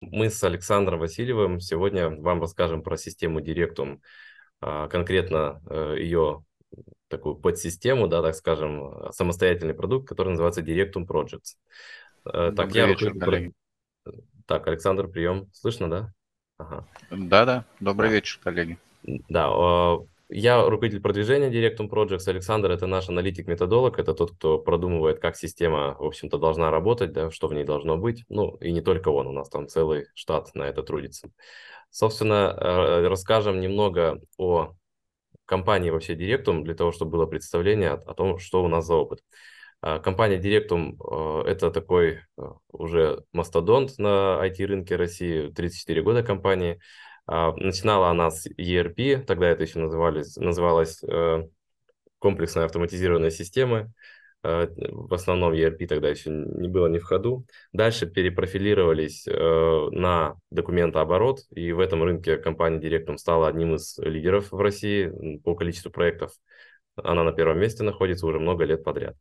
Мы с Александром Васильевым сегодня вам расскажем про систему Directum, а, конкретно э, ее такую подсистему, да, так скажем, самостоятельный продукт, который называется Directum Projects. Э, так, Добрый я вечер, коллеги. Так, Александр, прием. Слышно, да? Ага. Да-да, добрый да. вечер, коллеги. Да, а, я руководитель продвижения Directum Projects. Александр – это наш аналитик-методолог, это тот, кто продумывает, как система, в общем-то, должна работать, да, что в ней должно быть. Ну, и не только он, у нас там целый штат на это трудится. Собственно, э, расскажем немного о компании вообще Directum, для того, чтобы было представление о том, что у нас за опыт. А, компания Directum э, – это такой э, уже мастодонт на IT-рынке России, 34 года компании – начинала она с ERP, тогда это еще называлось, называлось э, комплексная автоматизированная система. Э, в основном ERP тогда еще не было ни в ходу. Дальше перепрофилировались э, на документооборот, и в этом рынке компания Directum стала одним из лидеров в России по количеству проектов. Она на первом месте находится уже много лет подряд.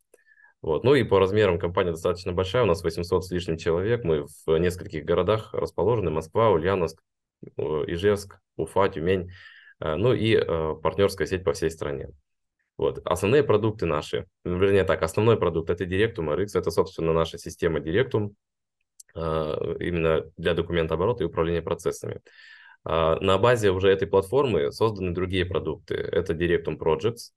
Вот. Ну и по размерам компания достаточно большая, у нас 800 с лишним человек, мы в нескольких городах расположены, Москва, Ульяновск, Ижевск, Уфа, Тюмень, э, ну и э, партнерская сеть по всей стране. Вот. Основные продукты наши, ну, вернее так, основной продукт это Directum RX, это, собственно, наша система Directum, э, именно для документооборота и управления процессами. На базе уже этой платформы созданы другие продукты. Это Directum Projects,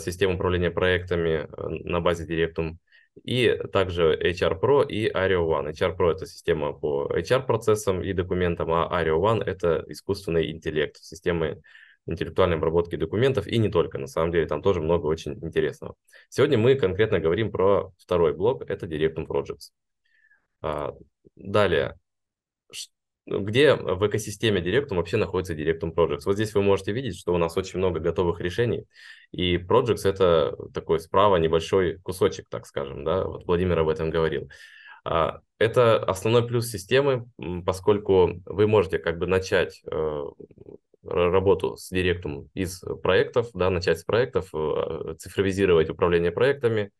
система управления проектами на базе Directum, и также HR Pro и Ario One. HR Pro – это система по HR-процессам и документам, а Ario One – это искусственный интеллект, системы интеллектуальной обработки документов, и не только, на самом деле, там тоже много очень интересного. Сегодня мы конкретно говорим про второй блок, это Directum Projects. А, далее, где в экосистеме Directum вообще находится Directum Projects. Вот здесь вы можете видеть, что у нас очень много готовых решений, и Projects это такой справа небольшой кусочек, так скажем, да, вот Владимир об этом говорил. А, это основной плюс системы, поскольку вы можете как бы начать э, работу с Directum из проектов, да, начать с проектов, э, цифровизировать управление проектами,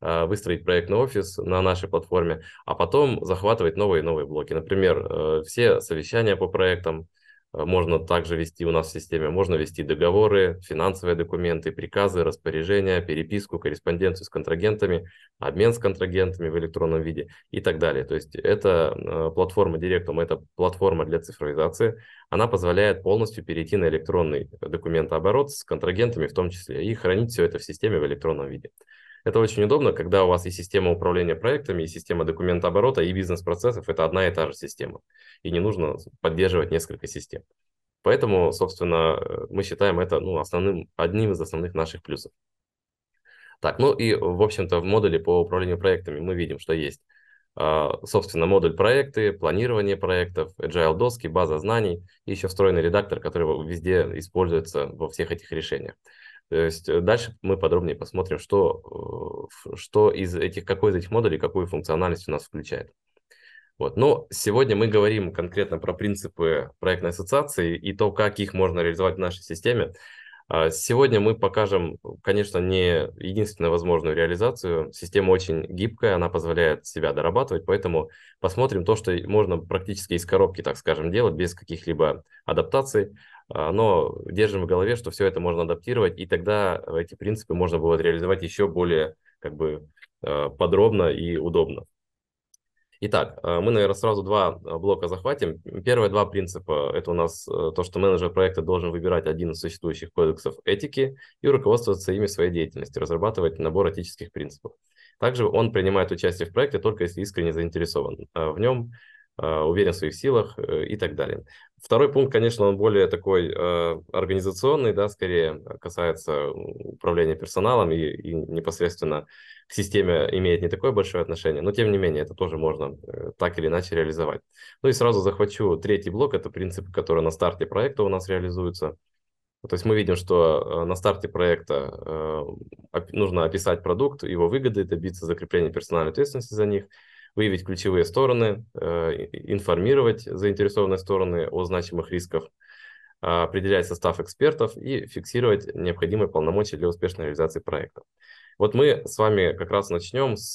а, выстроить проектный офис на нашей платформе, а потом захватывать новые и новые блоки. Например, э, все совещания по проектам э, можно также вести у нас в системе. Можно вести договоры, финансовые документы, приказы, распоряжения, переписку, корреспонденцию с контрагентами, обмен с контрагентами в электронном виде и так далее. То есть это э, платформа Directum, это платформа для цифровизации. Она позволяет полностью перейти на электронный документооборот с контрагентами в том числе и хранить все это в системе в электронном виде. Это очень удобно, когда у вас и система управления проектами, и система документооборота, и бизнес-процессов – это одна и та же система. И не нужно поддерживать несколько систем. Поэтому, собственно, мы считаем это ну, основным, одним из основных наших плюсов. Так, ну и, в общем-то, в модуле по управлению проектами мы видим, что есть, а, собственно, модуль проекты, планирование проектов, agile доски, база знаний и еще встроенный редактор, который везде используется во всех этих решениях. То есть э, дальше мы подробнее посмотрим, что, э, что из этих, какой из этих модулей какую функциональность у нас включает. Вот. Но сегодня мы говорим конкретно про принципы проектной ассоциации и то, как их можно реализовать в нашей системе. А, сегодня мы покажем, конечно, не единственную возможную реализацию. Система очень гибкая, она позволяет себя дорабатывать, поэтому посмотрим то, что можно практически из коробки, так скажем, делать без каких-либо адаптаций. А, но держим в голове, что все это можно адаптировать, и тогда эти принципы можно будет реализовать еще более как бы а, подробно и удобно. Итак, а, мы, наверное, сразу два блока захватим. Первые два принципа – это у нас то, что менеджер проекта должен выбирать один из существующих кодексов этики и руководствоваться ими в своей деятельности, разрабатывать набор этических принципов. Также он принимает участие в проекте только если искренне заинтересован в нем, уверен в своих силах э, и так далее. Второй пункт, конечно, он более такой э, организационный, да, скорее касается управления персоналом и, и непосредственно к системе имеет не такое большое отношение, но тем не менее это тоже можно э, так или иначе реализовать. Ну и сразу захвачу третий блок, это принципы, которые на старте проекта у нас реализуются. То есть мы видим, что э, на старте проекта э, нужно описать продукт, его выгоды, добиться закрепления персональной ответственности за них – выявить ключевые стороны, э, информировать заинтересованные стороны о значимых рисках, определять состав экспертов и фиксировать необходимые полномочия для успешной реализации проекта. Вот мы с вами как раз начнем с,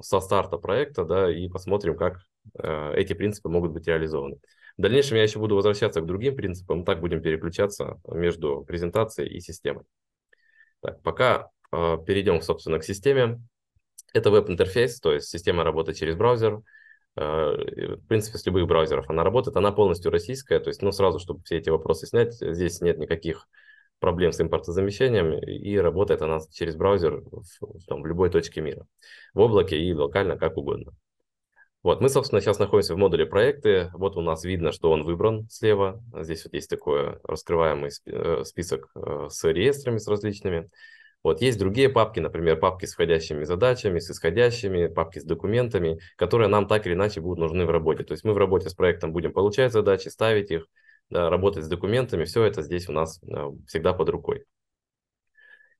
со старта проекта, да, и посмотрим, как э, эти принципы могут быть реализованы. В дальнейшем я еще буду возвращаться к другим принципам, так будем переключаться между презентацией и системой. Так, пока э, перейдем, собственно, к системе. Это веб-интерфейс, то есть система работает через браузер. Э, в принципе, с любых браузеров она работает. Она полностью российская, то есть, ну, сразу, чтобы все эти вопросы снять, здесь нет никаких проблем с импортозамещением, и работает она через браузер в, там, в любой точке мира, в облаке и локально, как угодно. Вот, мы, собственно, сейчас находимся в модуле проекты. Вот у нас видно, что он выбран слева. Здесь вот есть такой раскрываемый э, список э, с реестрами, с различными. Вот есть другие папки, например, папки с входящими задачами, с исходящими, папки с документами, которые нам так или иначе будут нужны в работе. То есть мы в работе с проектом будем получать задачи, ставить их, да, работать с документами. Все это здесь у нас э, всегда под рукой.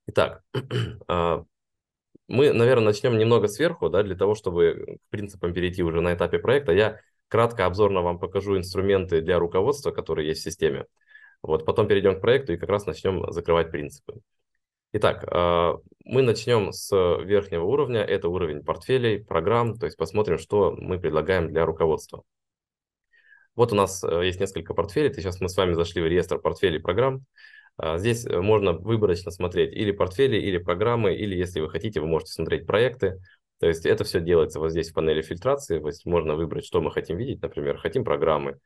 Итак, а, мы, наверное, начнем немного сверху, да, для того, чтобы к принципам перейти уже на этапе проекта. Я кратко, обзорно вам покажу инструменты для руководства, которые есть в системе. Вот, потом перейдем к проекту и как раз начнем закрывать принципы. Итак, а, мы начнем с верхнего уровня. Это уровень портфелей, программ. То есть посмотрим, что мы предлагаем для руководства. Вот у нас э, есть несколько портфелей. Сейчас мы с вами зашли в реестр портфелей программ. А, здесь э, можно выборочно смотреть или портфели, или программы, или, если вы хотите, вы можете смотреть проекты. То есть это все делается вот здесь в панели фильтрации. То есть можно выбрать, что мы хотим видеть. Например, хотим программы.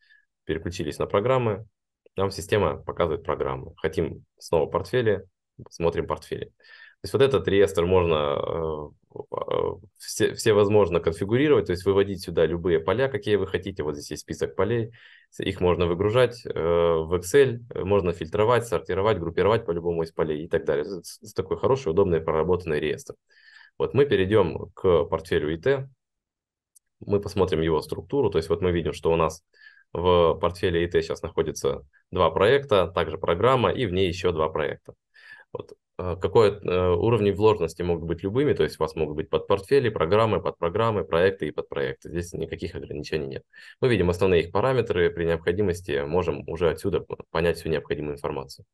Переключились на программы. Нам система показывает программы. Хотим снова портфели. Смотрим портфели. То есть вот этот реестр можно э, э, все, все возможно конфигурировать, то есть выводить сюда любые поля, какие вы хотите. Вот здесь есть список полей, их можно выгружать э, в Excel, можно фильтровать, сортировать, группировать по любому из полей и так далее. Это такой хороший, удобный, проработанный реестр. Вот мы перейдем к портфелю IT, мы посмотрим его структуру, то есть вот мы видим, что у нас в портфеле IT сейчас находится два проекта, также программа и в ней еще два проекта. Вот. А, какой э, уровни вложенности могут быть любыми, то есть у вас могут быть подпортфели, программы, подпрограммы, проекты и подпроекты. Здесь никаких ограничений нет. Мы видим основные их параметры, при необходимости можем уже отсюда понять всю необходимую информацию.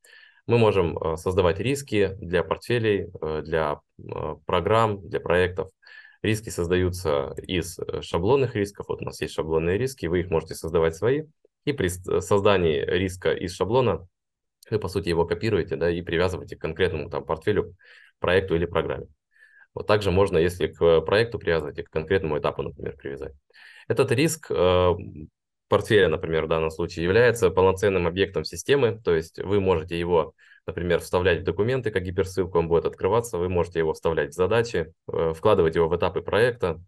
Мы можем э, создавать риски для портфелей, э, для программ, для проектов. Риски создаются из шаблонных рисков. Вот у нас есть шаблонные риски, вы их можете создавать свои. И при создании риска из шаблона вы, по сути, его копируете да, и привязываете к конкретному там, портфелю, проекту или программе. Вот также можно, если к проекту привязывать и к конкретному этапу, например, привязать. Этот риск э, портфеля, например, в данном случае является полноценным объектом системы, то есть вы можете его, например, вставлять в документы, как гиперссылку, он будет открываться, вы можете его вставлять в задачи, э, вкладывать его в этапы проекта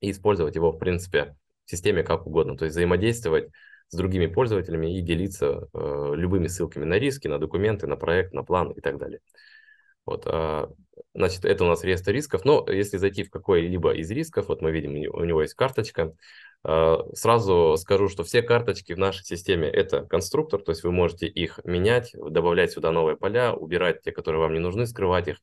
и использовать его, в принципе, в системе как угодно, то есть взаимодействовать с другими пользователями и делиться э, любыми ссылками на риски, на документы, на проект, на план и так далее. Вот, э, значит, это у нас реестр рисков. Но если зайти в какой-либо из рисков, вот мы видим, у него есть карточка. Э, сразу скажу, что все карточки в нашей системе это конструктор, то есть вы можете их менять, добавлять сюда новые поля, убирать те, которые вам не нужны, скрывать их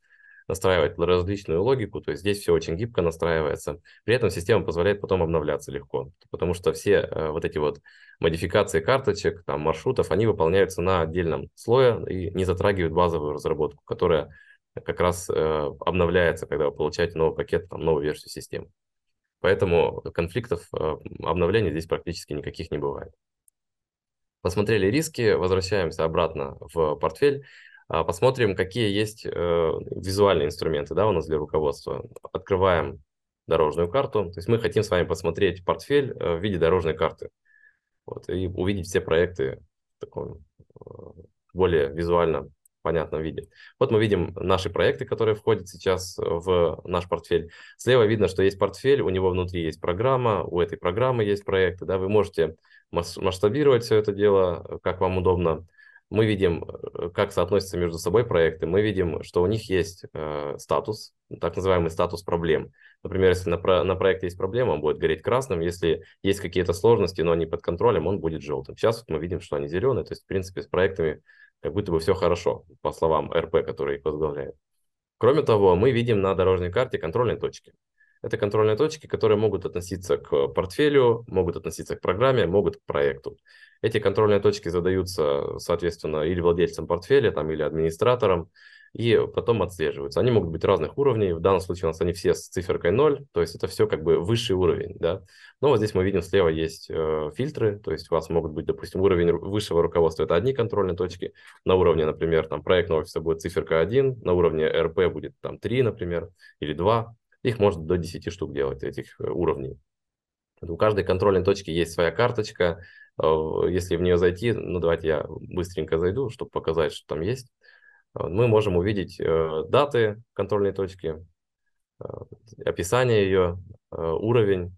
настраивать различную логику, то есть здесь все очень гибко настраивается. При этом система позволяет потом обновляться легко, потому что все э, вот эти вот модификации карточек, там, маршрутов, они выполняются на отдельном слое и не затрагивают базовую разработку, которая как раз э, обновляется, когда вы получаете новый пакет, там, новую версию системы. Поэтому конфликтов э, обновления здесь практически никаких не бывает. Посмотрели риски, возвращаемся обратно в портфель. А, посмотрим, какие есть э, визуальные инструменты да, у нас для руководства. Открываем дорожную карту. То есть мы хотим с вами посмотреть портфель э, в виде дорожной карты. Вот, и увидеть все проекты в таком э, более визуально понятном виде. Вот мы видим наши проекты, которые входят сейчас в наш портфель. Слева видно, что есть портфель, у него внутри есть программа, у этой программы есть проекты. Да, вы можете масштабировать все это дело, как вам удобно мы видим, э, как соотносятся между собой проекты, мы видим, что у них есть э, статус, так называемый статус проблем. Например, если на, про, на проекте есть проблема, он будет гореть красным, если есть какие-то сложности, но они под контролем, он будет желтым. Сейчас вот мы видим, что они зеленые, то есть, в принципе, с проектами как будто бы все хорошо, по словам РП, который их возглавляет. Кроме того, мы видим на дорожной карте контрольные точки. Это контрольные точки, которые могут относиться к портфелю, могут относиться к программе, могут к проекту. Эти контрольные точки задаются, соответственно, или владельцам портфеля, там, или администраторам. и потом отслеживаются. Они могут быть разных уровней, в данном случае у нас они все с циферкой 0, то есть это все как бы высший уровень, да. Но вот здесь мы видим слева есть э, фильтры, то есть у вас могут быть, допустим, уровень высшего руководства, это одни контрольные точки, на уровне, например, там проектного офиса будет циферка 1, на уровне РП будет там 3, например, или 2, их можно до 10 штук делать, этих э, уровней. У каждой контрольной точки есть своя карточка. Э, если в нее зайти, ну давайте я быстренько зайду, чтобы показать, что там есть. Э, мы можем увидеть даты контрольной точки, описание ее, уровень,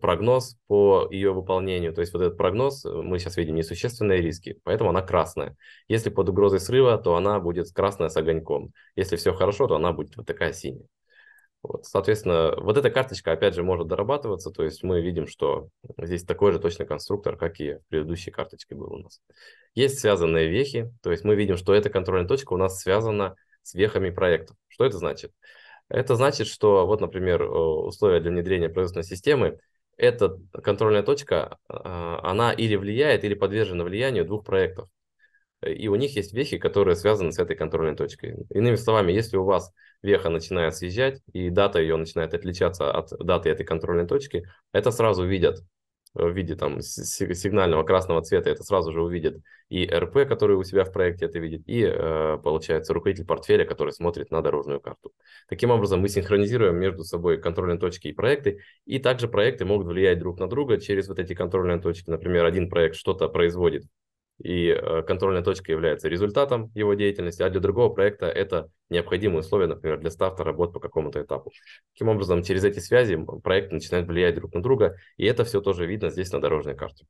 прогноз по ее выполнению. То есть вот этот прогноз, мы сейчас видим несущественные риски, поэтому она красная. Если под угрозой срыва, то она будет красная с огоньком. Если все хорошо, то она будет вот такая синяя. Вот, соответственно, вот эта карточка, опять же, может дорабатываться, то есть мы видим, что здесь такой же точно конструктор, как и в предыдущей карточке был у нас. Есть связанные вехи, то есть мы видим, что эта контрольная точка у нас связана с вехами проектов. Что это значит? Это значит, что вот, например, условия для внедрения производственной системы, эта контрольная точка, а, она или влияет, или подвержена влиянию двух проектов. И у них есть вехи, которые связаны с этой контрольной точкой. Иными словами, если у вас веха начинает съезжать, и дата ее начинает отличаться от даты этой контрольной точки, это сразу видят в виде там сигнального красного цвета, это сразу же увидит и РП, который у себя в проекте это видит, и э, получается руководитель портфеля, который смотрит на дорожную карту. Таким образом, мы синхронизируем между собой контрольные точки и проекты, и также проекты могут влиять друг на друга через вот эти контрольные точки. Например, один проект что-то производит и э, контрольная точка является результатом его деятельности, а для другого проекта это необходимые условия, например, для старта работ по какому-то этапу. Таким образом, через эти связи проект начинает влиять друг на друга, и это все тоже видно здесь на дорожной карте.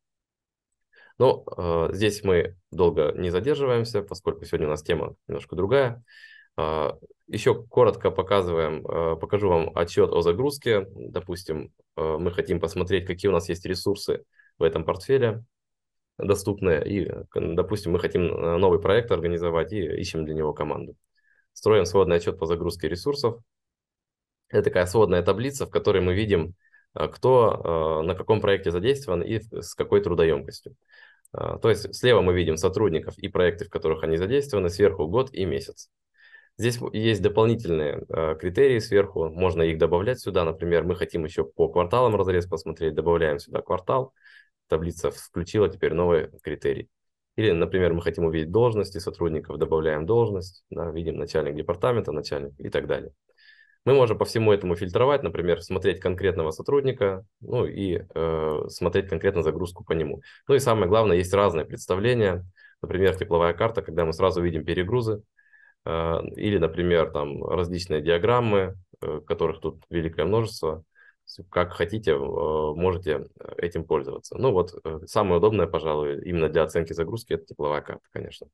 Но э, здесь мы долго не задерживаемся, поскольку сегодня у нас тема немножко другая. Э, еще коротко показываем, э, покажу вам отчет о загрузке. Допустим, э, мы хотим посмотреть, какие у нас есть ресурсы в этом портфеле доступные. И, допустим, мы хотим э, новый проект организовать и ищем для него команду. Строим сводный отчет по загрузке ресурсов. Это такая сводная таблица, в которой мы видим, э, кто э, на каком проекте задействован и с какой трудоемкостью. То есть слева мы видим сотрудников и проекты, в которых они задействованы, сверху год и месяц. Здесь есть дополнительные критерии сверху, можно их добавлять сюда. Например, мы хотим еще по кварталам разрез посмотреть, добавляем сюда квартал таблица включила теперь новый критерий. Или, например, мы хотим увидеть должности сотрудников, добавляем должность, да, видим начальник департамента, начальник и так далее. Мы можем по всему этому фильтровать, например, смотреть конкретного сотрудника, ну и э, смотреть конкретно загрузку по нему. Ну и самое главное, есть разные представления. Например, тепловая карта, когда мы сразу видим перегрузы, э, или, например, там различные диаграммы, э, которых тут великое множество как хотите, э, можете этим пользоваться. Ну вот, э, самое удобное, пожалуй, именно для оценки загрузки, это тепловая карта, конечно.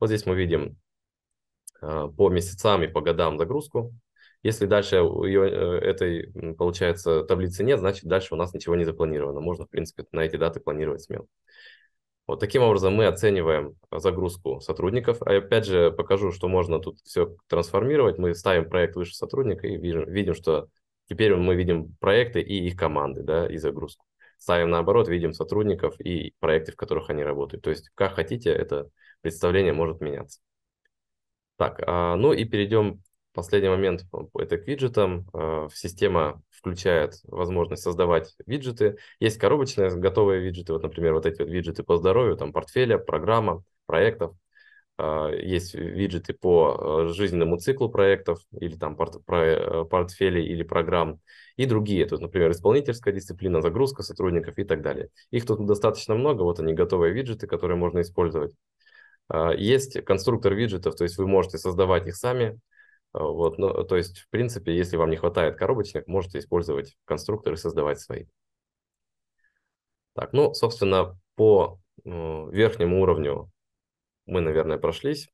Вот здесь мы видим э, по месяцам и по годам загрузку. Если дальше ее, этой, получается, таблицы нет, значит, дальше у нас ничего не запланировано. Можно, в принципе, на эти даты планировать смело. Вот таким образом мы оцениваем загрузку сотрудников. А опять же покажу, что можно тут все трансформировать. Мы ставим проект выше сотрудника и видим, видим что Теперь мы видим проекты и их команды, да, и загрузку. Ставим наоборот, видим сотрудников и проекты, в которых они работают. То есть, как хотите, это представление может меняться. Так, а, ну и перейдем последний момент, это к виджетам. А, система включает возможность создавать виджеты. Есть коробочные готовые виджеты, вот, например, вот эти вот виджеты по здоровью, там портфеля, программа, проектов. А, есть виджеты по э, жизненному циклу проектов или там порт, э, портфелей или программ и другие. Тут, например, исполнительская дисциплина, загрузка сотрудников и так далее. Их тут достаточно много, вот они готовые виджеты, которые можно использовать. А, есть конструктор виджетов, то есть вы можете создавать их сами. А, вот, но, то есть, в принципе, если вам не хватает коробочных, можете использовать конструктор и создавать свои. Так, ну, собственно, по верхнему уровню мы, наверное, прошлись.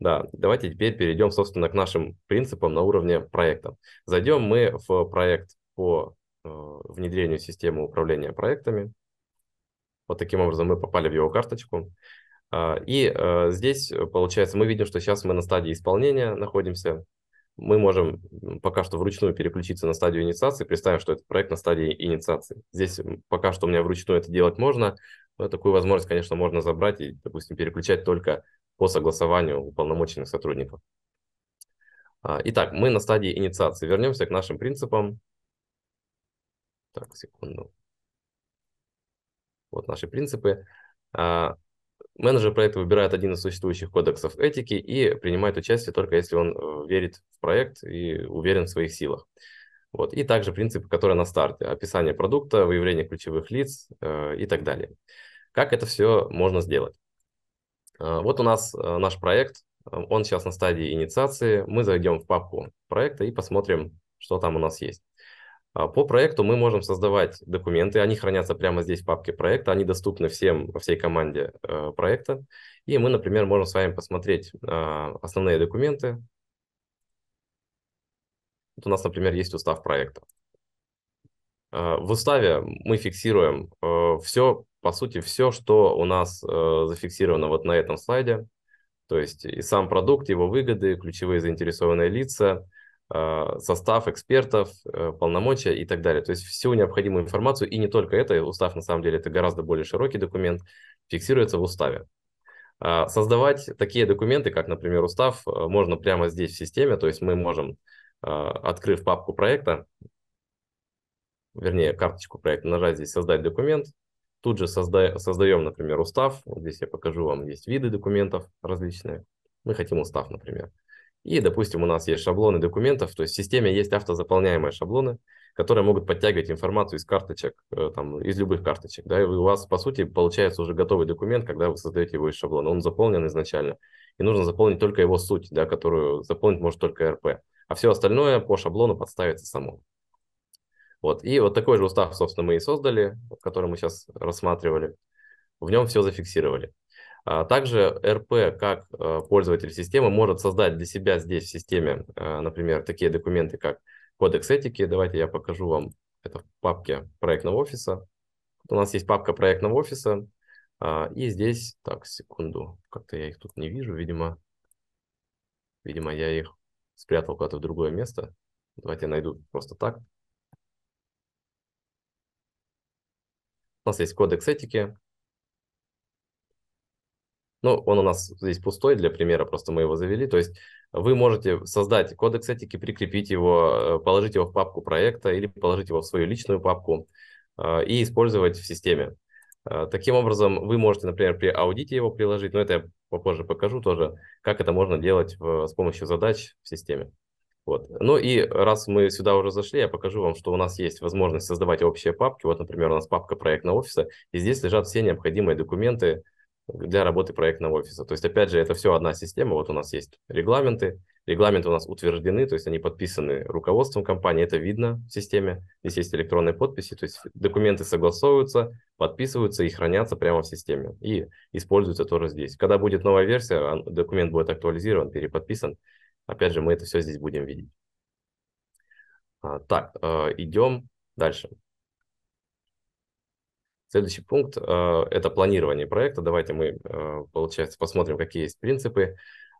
Да, давайте теперь перейдем, собственно, к нашим принципам на уровне проекта. Зайдем мы в проект по э, внедрению системы управления проектами. Вот таким образом мы попали в его карточку. Э, и э, здесь, получается, мы видим, что сейчас мы на стадии исполнения находимся. Мы можем пока что вручную переключиться на стадию инициации. Представим, что это проект на стадии инициации. Здесь пока что у меня вручную это делать можно, но такую возможность, конечно, можно забрать и, допустим, переключать только по согласованию уполномоченных сотрудников. Итак, мы на стадии инициации. Вернемся к нашим принципам. Так, секунду. Вот наши принципы. Менеджер проекта выбирает один из существующих кодексов этики и принимает участие только если он э, верит в проект и уверен в своих силах. Вот. И также принципы, которые на старте. Описание продукта, выявление ключевых лиц э, и так далее. Как это все можно сделать? Э, вот у нас э, наш проект. Он сейчас на стадии инициации. Мы зайдем в папку проекта и посмотрим, что там у нас есть. А, по проекту мы можем создавать документы, они хранятся прямо здесь в папке проекта, они доступны всем всей команде э, проекта. И мы, например, можем с вами посмотреть э, основные документы. Вот у нас, например, есть устав проекта. Э, в уставе мы фиксируем э, все, по сути, все, что у нас э, зафиксировано вот на этом слайде. То есть и сам продукт, его выгоды, ключевые заинтересованные лица, а, состав экспертов, э, полномочия и так далее. То есть всю необходимую информацию, и не только это, устав на самом деле это гораздо более широкий документ, фиксируется в уставе. А, создавать такие документы, как, например, устав, э, можно прямо здесь в системе, то есть мы можем, а, открыв папку проекта, вернее, карточку проекта, нажать здесь «Создать документ», тут же созда создаем, например, устав, вот здесь я покажу вам, есть виды документов различные, мы хотим устав, например. И, допустим, у нас есть шаблоны документов, то есть в системе есть автозаполняемые шаблоны, которые могут подтягивать информацию из карточек, э, там, из любых карточек. Да, и у вас, по сути, получается уже готовый документ, когда вы создаете его из шаблона. Он заполнен изначально. И нужно заполнить только его суть, да, которую заполнить может только РП. А все остальное по шаблону подставится само. Вот. И вот такой же устав, собственно, мы и создали, который мы сейчас рассматривали. В нем все зафиксировали. А также РП, как э, пользователь системы, может создать для себя здесь в системе, э, например, такие документы, как кодекс этики. Давайте я покажу вам это в папке проектного офиса. У нас есть папка проектного офиса. А, и здесь, так, секунду, как-то я их тут не вижу, видимо, видимо, я их спрятал куда-то в другое место. Давайте я найду просто так. У нас есть кодекс этики. Ну, он у нас здесь пустой для примера, просто мы его завели. То есть вы можете создать кодекс этики, прикрепить его, э, положить его в папку проекта или положить его в свою личную папку э, и использовать в системе. Э, таким образом, вы можете, например, при аудите его приложить, но это я попозже покажу тоже, как это можно делать в, с помощью задач в системе. Вот. Ну и раз мы сюда уже зашли, я покажу вам, что у нас есть возможность создавать общие папки. Вот, например, у нас папка проектного офиса, и здесь лежат все необходимые документы, для работы проектного офиса. То есть, опять же, это все одна система. Вот у нас есть регламенты. Регламенты у нас утверждены, то есть они подписаны руководством компании. Это видно в системе. Здесь есть электронные подписи. То есть документы согласовываются, подписываются и хранятся прямо в системе. И используются тоже здесь. Когда будет новая версия, документ будет актуализирован, переподписан. Опять же, мы это все здесь будем видеть. А, так, э, идем дальше. Следующий пункт э, – это планирование проекта. Давайте мы, э, получается, посмотрим, какие есть принципы.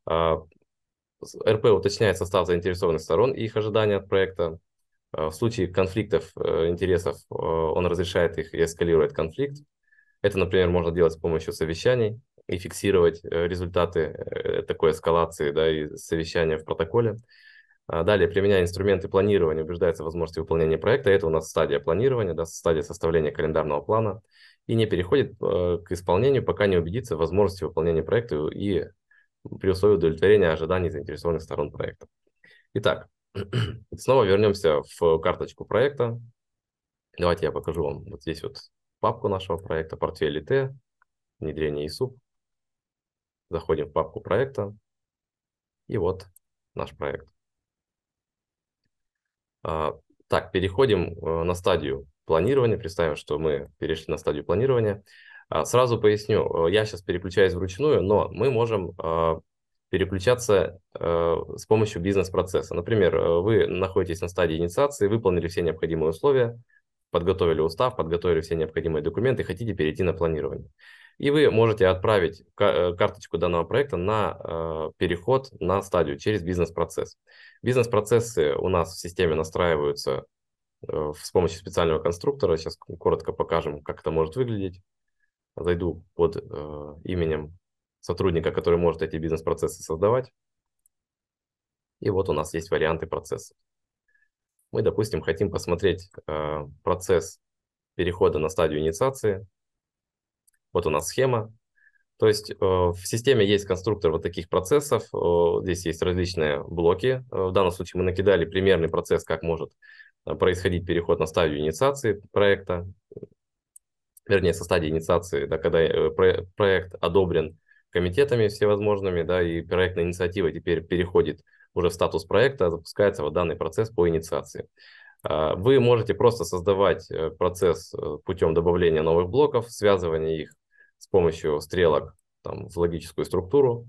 РП уточняет состав заинтересованных сторон и их ожидания от проекта. В случае конфликтов интересов он разрешает их и эскалирует конфликт. Это, например, можно делать с помощью совещаний и фиксировать результаты такой эскалации да, и совещания в протоколе. А далее, применяя инструменты планирования, убеждается в возможности выполнения проекта. Это у нас стадия планирования, да, стадия составления календарного плана. И не переходит э, к исполнению, пока не убедится в возможности выполнения проекта и при условии удовлетворения ожиданий заинтересованных сторон проекта. Итак, снова вернемся в карточку проекта. Давайте я покажу вам вот здесь вот папку нашего проекта, портфель ИТ, внедрение ИСУП. Заходим в папку проекта. И вот наш проект. А, так, переходим э, на стадию планирования. Представим, что мы перешли на стадию планирования. А, сразу поясню, э, я сейчас переключаюсь вручную, но мы можем а, переключаться э, с помощью бизнес-процесса. Например, вы находитесь на стадии инициации, выполнили все необходимые условия, подготовили устав, подготовили все необходимые документы, хотите перейти на планирование. И вы можете отправить карточку данного проекта на переход на стадию через бизнес-процесс. Бизнес-процессы у нас в системе настраиваются э, с помощью специального конструктора. Сейчас коротко покажем, как это может выглядеть. Зайду под э, именем сотрудника, который может эти бизнес-процессы создавать. И вот у нас есть варианты процесса. Мы, допустим, хотим посмотреть э, процесс перехода на стадию инициации. Вот у нас схема. То есть э, в системе есть конструктор вот таких процессов. Э, здесь есть различные блоки. Э, в данном случае мы накидали примерный процесс, как может происходить переход на стадию инициации проекта. Вернее, со стадии инициации, да, когда проект одобрен комитетами всевозможными, да, и проектная инициатива теперь переходит уже в статус проекта, запускается вот данный процесс по инициации. Вы можете просто создавать процесс путем добавления новых блоков, связывания их с помощью стрелок там, в логическую структуру.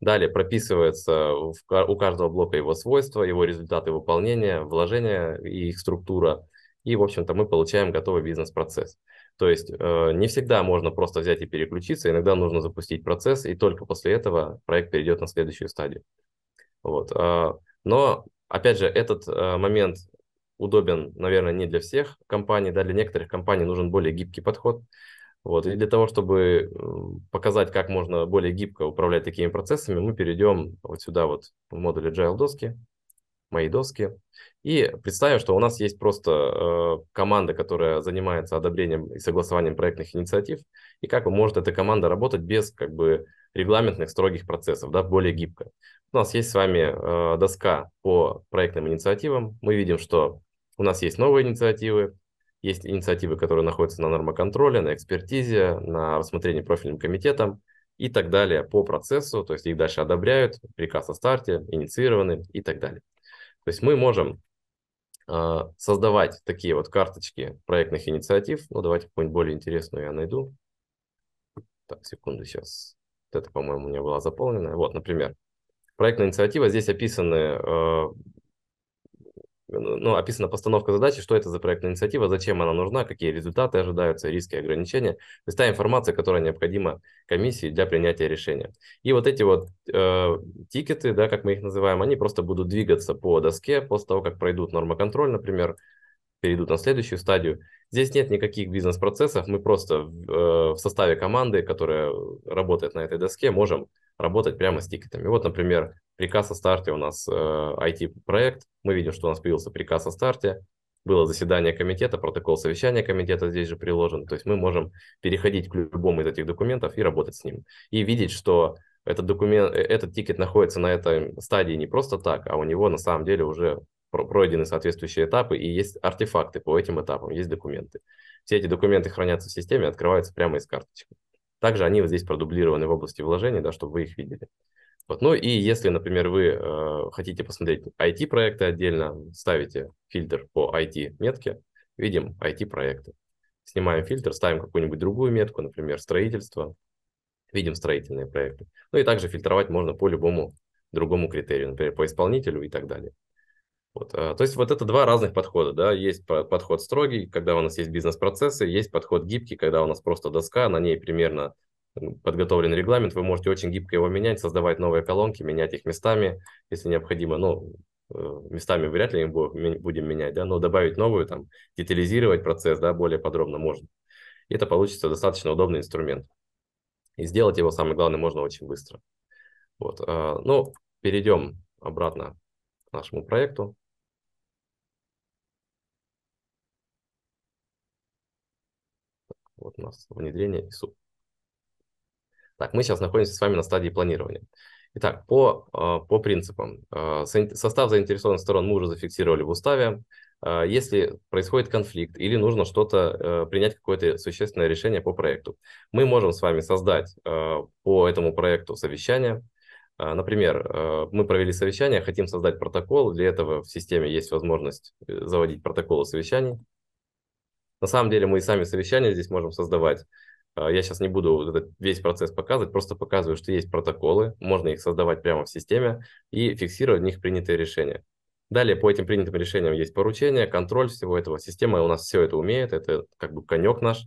Далее прописывается у каждого блока его свойства, его результаты выполнения, вложения и их структура. И, в общем-то, мы получаем готовый бизнес-процесс. То есть э, не всегда можно просто взять и переключиться, иногда нужно запустить процесс, и только после этого проект перейдет на следующую стадию. Вот. Э, но, опять же, этот э, момент удобен, наверное, не для всех компаний, да, для некоторых компаний нужен более гибкий подход. Вот. И для того, чтобы показать, как можно более гибко управлять такими процессами, мы перейдем вот сюда вот в модуль Agile доски, мои доски, и представим, что у нас есть просто э, команда, которая занимается одобрением и согласованием проектных инициатив, и как может эта команда работать без как бы регламентных строгих процессов, да, более гибко. У нас есть с вами э, доска по проектным инициативам. Мы видим, что у нас есть новые инициативы, есть инициативы, которые находятся на нормоконтроле, на экспертизе, на рассмотрении профильным комитетом и так далее по процессу, то есть их дальше одобряют, приказ о старте, инициированы и так далее. То есть мы можем э, создавать такие вот карточки проектных инициатив. Ну, давайте какую-нибудь более интересную я найду. Так, секунду, сейчас. Вот это, по-моему, у меня была заполнена. Вот, например, проектная инициатива. Здесь описаны э, ну, описана постановка задачи, что это за проектная инициатива, зачем она нужна, какие результаты ожидаются, риски и ограничения. То есть та информация, которая необходима комиссии для принятия решения. И вот эти вот э, тикеты, да, как мы их называем, они просто будут двигаться по доске после того, как пройдут нормоконтроль, например, перейдут на следующую стадию. Здесь нет никаких бизнес-процессов, мы просто в, э, в составе команды, которая работает на этой доске, можем работать прямо с тикетами. Вот, например, приказ о старте у нас э, IT-проект. Мы видим, что у нас появился приказ о старте. Было заседание комитета, протокол совещания комитета здесь же приложен. То есть мы можем переходить к любому из этих документов и работать с ним. И видеть, что этот, документ, э, этот тикет находится на этой стадии не просто так, а у него на самом деле уже пройдены соответствующие этапы и есть артефакты по этим этапам, есть документы. Все эти документы хранятся в системе, открываются прямо из карточки. Также они вот здесь продублированы в области вложений, да, чтобы вы их видели. Вот. Ну и если, например, вы э, хотите посмотреть IT-проекты отдельно, ставите фильтр по IT-метке, видим IT-проекты. Снимаем фильтр, ставим какую-нибудь другую метку, например, строительство, видим строительные проекты. Ну и также фильтровать можно по любому другому критерию, например, по исполнителю и так далее. Вот, а, то есть вот это два разных подхода. Да? Есть подход строгий, когда у нас есть бизнес-процессы, есть подход гибкий, когда у нас просто доска, на ней примерно подготовлен регламент, вы можете очень гибко его менять, создавать новые колонки, менять их местами, если необходимо. Ну, э, местами вряд ли будем менять, да, но добавить новую, там, детализировать процесс, да, более подробно можно. И это получится достаточно удобный инструмент. И сделать его, самое главное, можно очень быстро. Вот. А, ну, перейдем обратно нашему проекту. Вот у нас внедрение и суп. Так, мы сейчас находимся с вами на стадии планирования. Итак, по, а, по принципам. А, состав заинтересованных сторон мы уже зафиксировали в уставе. А, если происходит конфликт или нужно что-то, принять какое-то существенное решение по проекту, мы можем с вами создать по этому проекту совещание. Например, мы провели совещание, хотим создать протокол. Для этого в системе есть возможность э, заводить протоколы совещаний. На самом деле мы и сами совещания здесь можем создавать. А, я сейчас не буду этот весь процесс показывать, просто показываю, что есть протоколы, можно их создавать прямо в системе и фиксировать в них принятые решения. Далее по этим принятым решениям есть поручения, контроль всего этого. Система у нас все это умеет, это как бы конек наш.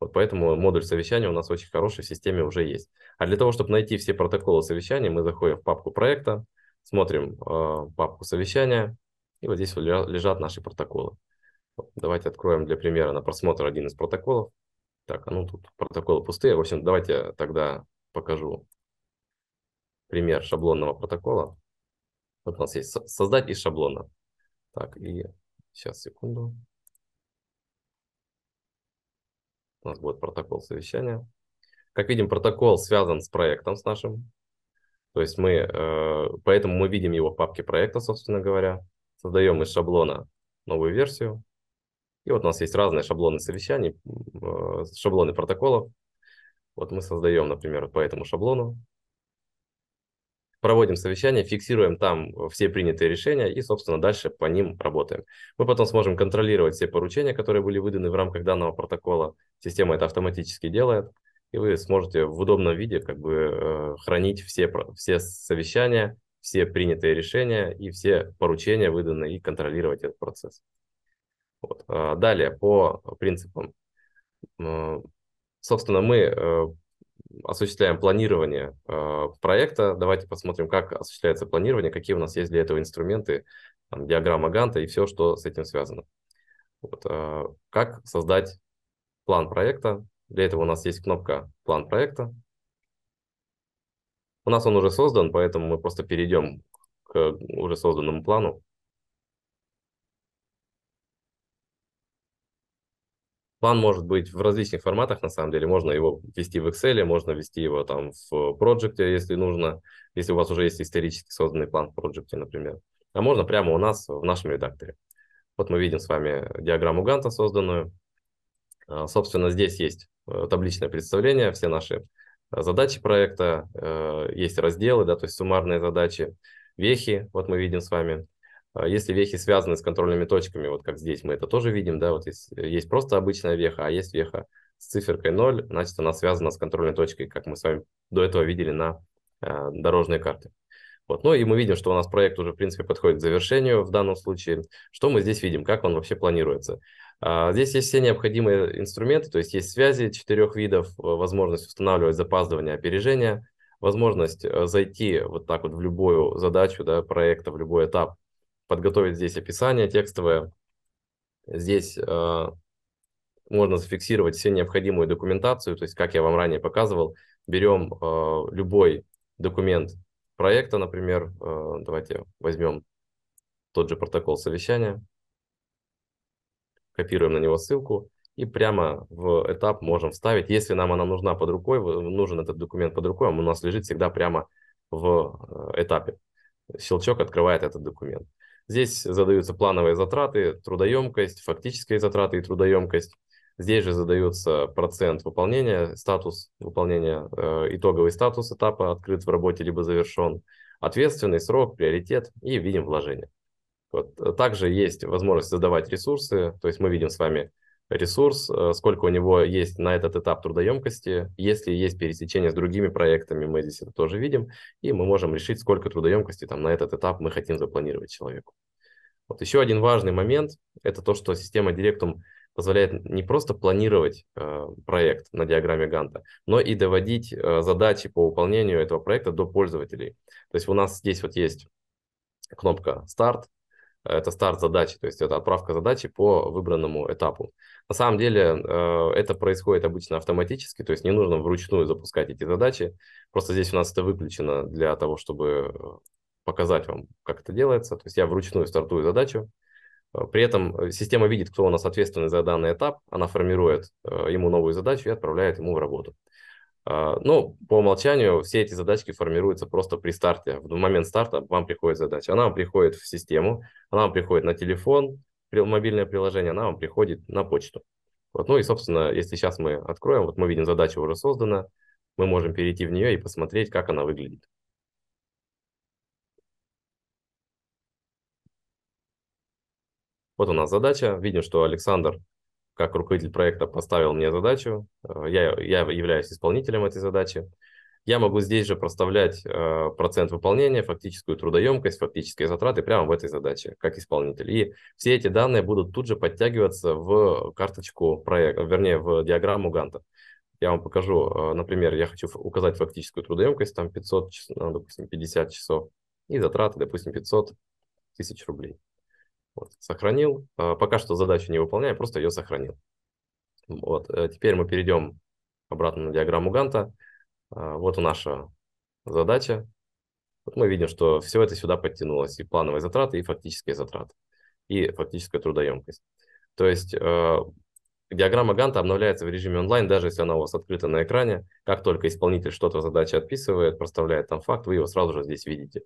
Вот поэтому модуль совещания у нас очень хороший, в системе уже есть. А для того, чтобы найти все протоколы совещания, мы заходим в папку проекта, смотрим э, папку совещания, и вот здесь лежат наши протоколы. Давайте откроем для примера на просмотр один из протоколов. Так, а ну тут протоколы пустые. В общем, давайте тогда покажу пример шаблонного протокола. Вот у нас есть создать из шаблона. Так, и сейчас, секунду. У нас будет протокол совещания. Как видим, протокол связан с проектом с нашим. То есть мы, э, поэтому мы видим его в папке проекта, собственно говоря. Создаем из шаблона новую версию. И вот у нас есть разные шаблоны совещаний, э, шаблоны протоколов. Вот мы создаем, например, по этому шаблону. Проводим совещание, фиксируем там все принятые решения и, собственно, дальше по ним работаем. Мы потом сможем контролировать все поручения, которые были выданы в рамках данного протокола. Система это автоматически делает и вы сможете в удобном виде как бы э, хранить все, все совещания, все принятые решения и все поручения выданные и контролировать этот процесс. Вот. А далее, по принципам. Собственно, мы э, осуществляем планирование э, проекта. Давайте посмотрим, как осуществляется планирование, какие у нас есть для этого инструменты, там, диаграмма Ганта и все, что с этим связано. Вот. Как создать план проекта, для этого у нас есть кнопка «План проекта». У нас он уже создан, поэтому мы просто перейдем к уже созданному плану. План может быть в различных форматах, на самом деле. Можно его ввести в Excel, можно ввести его там в Project, если нужно, если у вас уже есть исторически созданный план в Project, например. А можно прямо у нас в нашем редакторе. Вот мы видим с вами диаграмму Ганта созданную. А, собственно, здесь есть Э, табличное представление, все наши э, задачи проекта, э, есть разделы, да, то есть суммарные задачи, вехи, вот мы видим с вами. А если вехи связаны с контрольными точками, вот как здесь мы это тоже видим, да, вот есть, есть просто обычная веха, а есть веха с циферкой 0, значит она связана с контрольной точкой, как мы с вами до этого видели на дорожной карте. Вот. Ну и мы видим, что у нас проект уже, в принципе, подходит к завершению в данном случае. Что мы здесь видим, как он вообще планируется? А, здесь есть все необходимые инструменты, то есть есть связи четырех видов, возможность устанавливать запаздывание, опережение, возможность э, зайти вот так вот в любую задачу да, проекта, в любой этап, подготовить здесь описание текстовое. Здесь э, можно зафиксировать всю необходимую документацию, то есть, как я вам ранее показывал, берем э, любой документ проекта, например, э, давайте возьмем тот же протокол совещания, копируем на него ссылку и прямо в этап можем вставить. Если нам она нужна под рукой, нужен этот документ под рукой, он у нас лежит всегда прямо в э, этапе. Щелчок открывает этот документ. Здесь задаются плановые затраты, трудоемкость, фактические затраты и трудоемкость. Здесь же задается процент выполнения, статус выполнения, э, итоговый статус этапа открыт в работе либо завершен, ответственный срок, приоритет и видим вложение. Вот. Э, также есть возможность задавать ресурсы, то есть мы видим с вами ресурс, э, сколько у него есть на этот этап трудоемкости. Если есть пересечение с другими проектами, мы здесь это тоже видим, и мы можем решить, сколько трудоемкости там, на этот этап мы хотим запланировать человеку. Вот еще один важный момент – это то, что система Directum позволяет не просто планировать э, проект на диаграмме Ганта, но и доводить э, задачи по выполнению этого проекта до пользователей. То есть у нас здесь вот есть кнопка «Старт», это старт задачи, то есть это отправка задачи по выбранному этапу. На самом деле э, это происходит обычно автоматически, то есть не нужно вручную запускать эти задачи. Просто здесь у нас это выключено для того, чтобы э, показать вам, как это делается. То есть я вручную стартую задачу. Э, при этом система видит, кто у нас ответственный за данный этап, она формирует ему новую задачу и отправляет ему в работу. А, ну, по умолчанию все эти задачки формируются просто при старте. В момент старта вам приходит задача. Она вам приходит в систему, она вам приходит на телефон, мобильное приложение, она вам приходит на почту. Вот. Ну и, собственно, если сейчас мы откроем, вот мы видим, задача уже создана, мы можем перейти в нее и посмотреть, как она выглядит. Вот у нас задача. Видим, что Александр как руководитель проекта поставил мне задачу, э, я, я являюсь исполнителем этой задачи, я могу здесь же проставлять э, процент выполнения, фактическую трудоемкость, фактические затраты прямо в этой задаче, как исполнитель. И все эти данные будут тут же подтягиваться в карточку проекта, вернее, в диаграмму Ганта. Я вам покажу, э, например, я хочу указать фактическую трудоемкость, там 500, ну, допустим, 50 часов, и затраты, допустим, 500 тысяч рублей. Вот, сохранил. А, пока что задачу не выполняю, просто ее сохранил. Вот, э, теперь мы перейдем обратно на диаграмму Ганта. А, вот наша задача. Вот мы видим, что все это сюда подтянулось, и плановые затраты, и фактические затраты, и фактическая трудоемкость. То есть э, диаграмма Ганта обновляется в режиме онлайн, даже если она у вас открыта на экране. Как только исполнитель что-то в задаче отписывает, проставляет там факт, вы его сразу же здесь видите.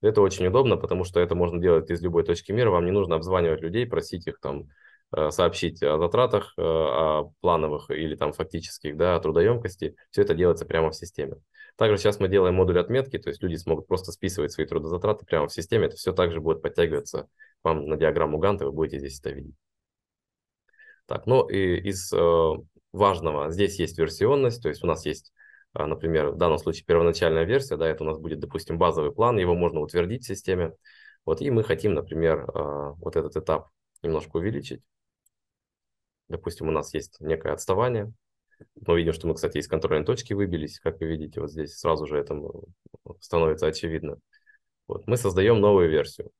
Это очень удобно, потому что это можно делать из любой точки мира. Вам не нужно обзванивать людей, просить их там Э, сообщить о затратах, э, о плановых или там фактических, да, о трудоемкости. Все это делается прямо в системе. Также сейчас мы делаем модуль отметки, то есть люди смогут просто списывать свои трудозатраты прямо в системе. Это все также будет подтягиваться вам на диаграмму Ганта, вы будете здесь это видеть. Так, ну и из э, важного, здесь есть версионность, то есть у нас есть, например, в данном случае первоначальная версия, да, это у нас будет, допустим, базовый план, его можно утвердить в системе. Вот, и мы хотим, например, вот этот этап немножко увеличить. Допустим, у нас есть некое отставание. Мы видим, что мы, кстати, из контрольной точки выбились, как вы видите, вот здесь сразу же это становится очевидно. Вот, мы создаем новую версию.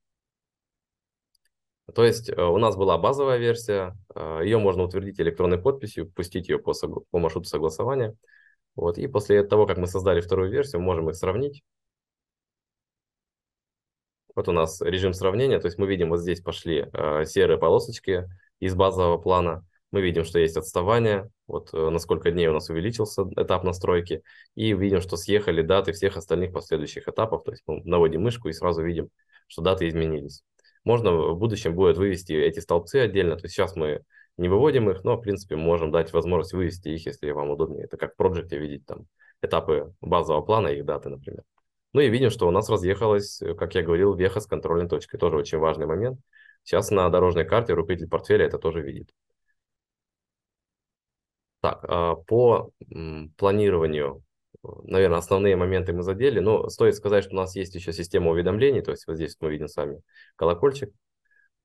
То есть э, у нас была базовая версия, э, ее можно утвердить электронной подписью, пустить ее по, по маршруту согласования. Вот, и после того, как мы создали вторую версию, можем их сравнить. Вот у нас режим сравнения, то есть мы видим, вот здесь пошли э, серые полосочки из базового плана мы видим, что есть отставание, вот э, на сколько дней у нас увеличился этап настройки, и видим, что съехали даты всех остальных последующих этапов, то есть мы наводим мышку и сразу видим, что даты изменились. Можно в будущем будет вывести эти столбцы отдельно, то есть сейчас мы не выводим их, но в принципе можем дать возможность вывести их, если вам удобнее. Это как в проекте видеть там этапы базового плана и их даты, например. Ну и видим, что у нас разъехалась, э, как я говорил, веха с контрольной точкой. Тоже очень важный момент. Сейчас на дорожной карте руководитель портфеля это тоже видит. Так, а, по планированию, наверное, основные моменты мы задели, но стоит сказать, что у нас есть еще система уведомлений, то есть вот здесь мы видим с вами колокольчик,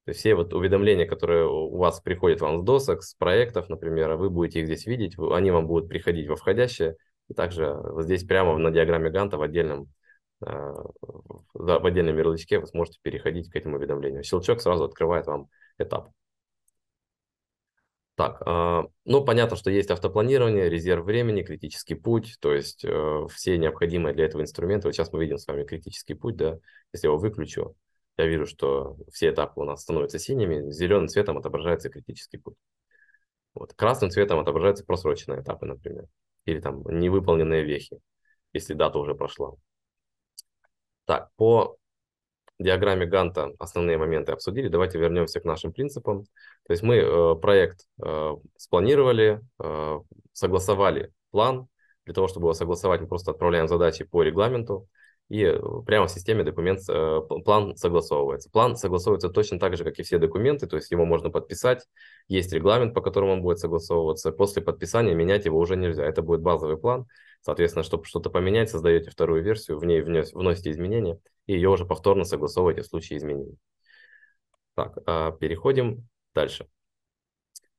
то есть все вот уведомления, которые у вас приходят вам с досок, с проектов, например, вы будете их здесь видеть, они вам будут приходить во входящее, и также вот здесь прямо на диаграмме Ганта в отдельном а, в отдельном ярлычке вы сможете переходить к этим уведомлениям. Щелчок сразу открывает вам этап. Так, э, ну понятно, что есть автопланирование, резерв времени, критический путь, то есть э, все необходимые для этого инструменты. Вот сейчас мы видим с вами критический путь, да, если я его выключу, я вижу, что все этапы у нас становятся синими, зеленым цветом отображается критический путь. Вот. Красным цветом отображаются просроченные этапы, например, или там невыполненные вехи, если дата уже прошла. Так, по диаграмме Ганта основные моменты обсудили. Давайте вернемся к нашим принципам. То есть мы э, проект э, спланировали, э, согласовали план. Для того, чтобы его согласовать, мы просто отправляем задачи по регламенту. И э, прямо в системе документ, э, план согласовывается. План согласовывается точно так же, как и все документы, то есть его можно подписать. Есть регламент, по которому он будет согласовываться. После подписания менять его уже нельзя. Это будет базовый план. Соответственно, чтобы что-то поменять, создаете вторую версию, в ней внес, вносите изменения, и ее уже повторно согласовываете в случае изменений. Так, а, переходим дальше.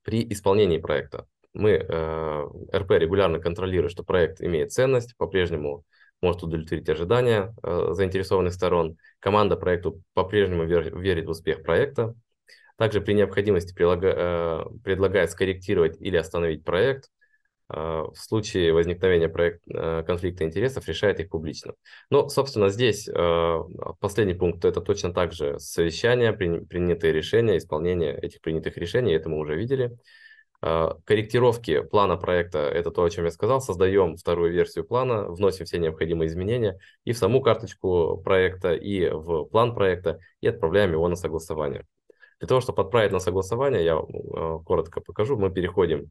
При исполнении проекта мы, э, РП регулярно контролирует, что проект имеет ценность, по-прежнему может удовлетворить ожидания э, заинтересованных сторон. Команда проекту по-прежнему вер, верит в успех проекта. Также при необходимости прилага, э, предлагает скорректировать или остановить проект, а, в случае возникновения проект, а, конфликта интересов решает их публично. Но, собственно, здесь а, последний пункт – это точно так же совещание, принятые решения, исполнение этих принятых решений, это мы уже видели. Корректировки плана проекта – это то, о чем я сказал. Создаем вторую версию плана, вносим все необходимые изменения и в саму карточку проекта, и в план проекта, и отправляем его на согласование. Для того, чтобы отправить на согласование, я коротко покажу, мы переходим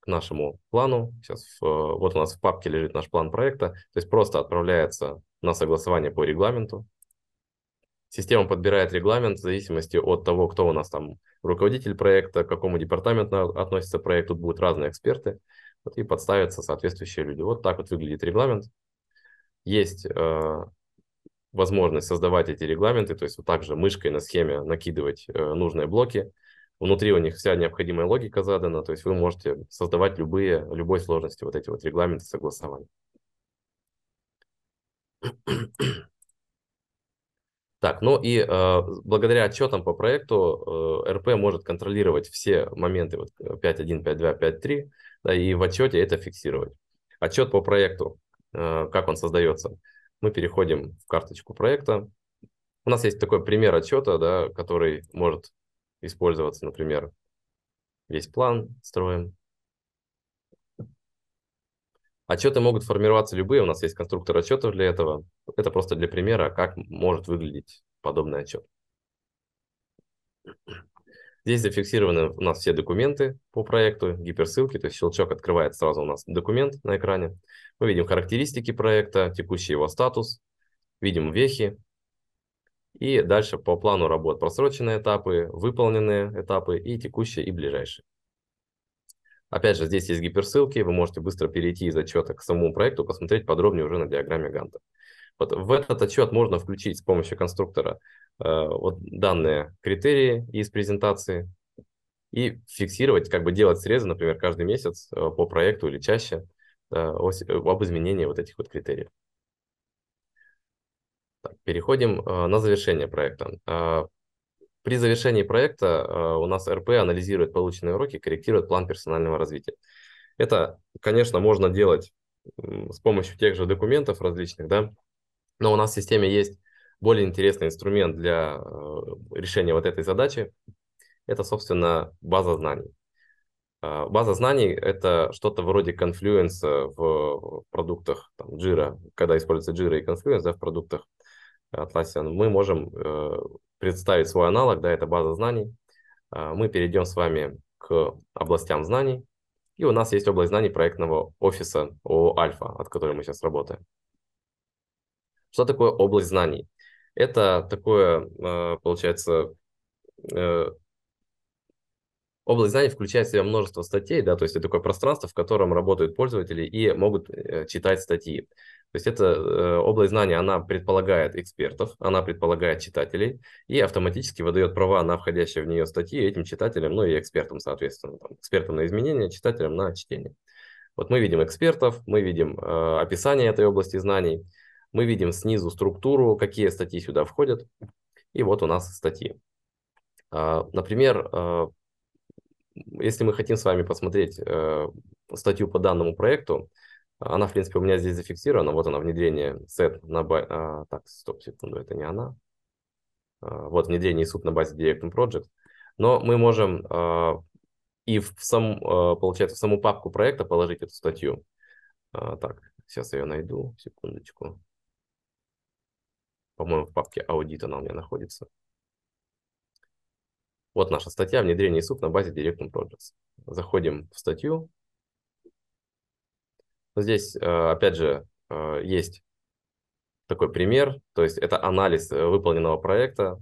к нашему плану. Сейчас в, вот у нас в папке лежит наш план проекта. То есть просто отправляется на согласование по регламенту. Система подбирает регламент в зависимости от того, кто у нас там руководитель проекта, к какому департаменту относится проект. Тут будут разные эксперты. Вот, и подставятся соответствующие люди. Вот так вот выглядит регламент. Есть э, возможность создавать эти регламенты, то есть вот также мышкой на схеме накидывать э, нужные блоки. Внутри у них вся необходимая логика задана, то есть вы можете создавать любые, любой сложности вот эти вот регламенты согласования. Так, ну и э, благодаря отчетам по проекту э, РП может контролировать все моменты вот 5.1, 5.2, 5.3, да, и в отчете это фиксировать. Отчет по проекту, э, как он создается. Мы переходим в карточку проекта. У нас есть такой пример отчета, да, который может использоваться, например, весь план строим. Отчеты могут формироваться любые, у нас есть конструктор отчетов для этого. Это просто для примера, как может выглядеть подобный отчет. Здесь зафиксированы у нас все документы по проекту, гиперссылки, то есть щелчок открывает сразу у нас документ на экране. Мы видим характеристики проекта, текущий его статус, видим вехи. И дальше по плану работ просроченные этапы, выполненные этапы и текущие и ближайшие. Опять же, здесь есть гиперссылки, вы можете быстро перейти из отчета к самому проекту, посмотреть подробнее уже на диаграмме Ганта. Вот в этот отчет можно включить с помощью конструктора э, вот данные критерии из презентации и фиксировать, как бы делать срезы, например, каждый месяц э, по проекту или чаще э, об изменении вот этих вот критериев. Так, переходим э, на завершение проекта. Э, при завершении проекта э, у нас РП анализирует полученные уроки, корректирует план персонального развития. Это, конечно, можно делать с помощью тех же документов различных, да, но у нас в системе есть более интересный инструмент для э, решения вот этой задачи. Это, собственно, база знаний. Э, база знаний – это что-то вроде Confluence в продуктах там, Jira, когда используется Jira и Confluence да, в продуктах Atlassian. Мы можем представить свой аналог, да, это база знаний. Мы перейдем с вами к областям знаний. И у нас есть область знаний проектного офиса ООО «Альфа», от которой мы сейчас работаем. Что такое область знаний? Это такое, э, получается, э, область знаний включает в себя множество статей, да, то есть это такое пространство, в котором работают пользователи и могут э, читать статьи. То есть это область знаний, она предполагает экспертов, она предполагает читателей и автоматически выдает права на входящие в нее статьи этим читателям, ну и экспертам, соответственно, там, экспертам на изменения, читателям на чтение. Вот мы видим экспертов, мы видим э, описание этой области знаний, мы видим снизу структуру, какие статьи сюда входят. И вот у нас статьи. А, например, а, если мы хотим с вами посмотреть э, статью по данному проекту, она, в принципе, у меня здесь зафиксирована. Вот она, внедрение set на базе... Так, стоп, секунду, это не она. А, вот внедрение суд на базе Direct Project. Но мы можем и в сам, получается, в саму папку проекта положить эту статью. Так, сейчас я ее найду, секундочку. По-моему, в папке аудит она у меня находится. Вот наша статья «Внедрение СУП на базе Direct Projects». Заходим в статью. Здесь, э, опять же, э, есть такой пример, то есть это анализ э, выполненного проекта,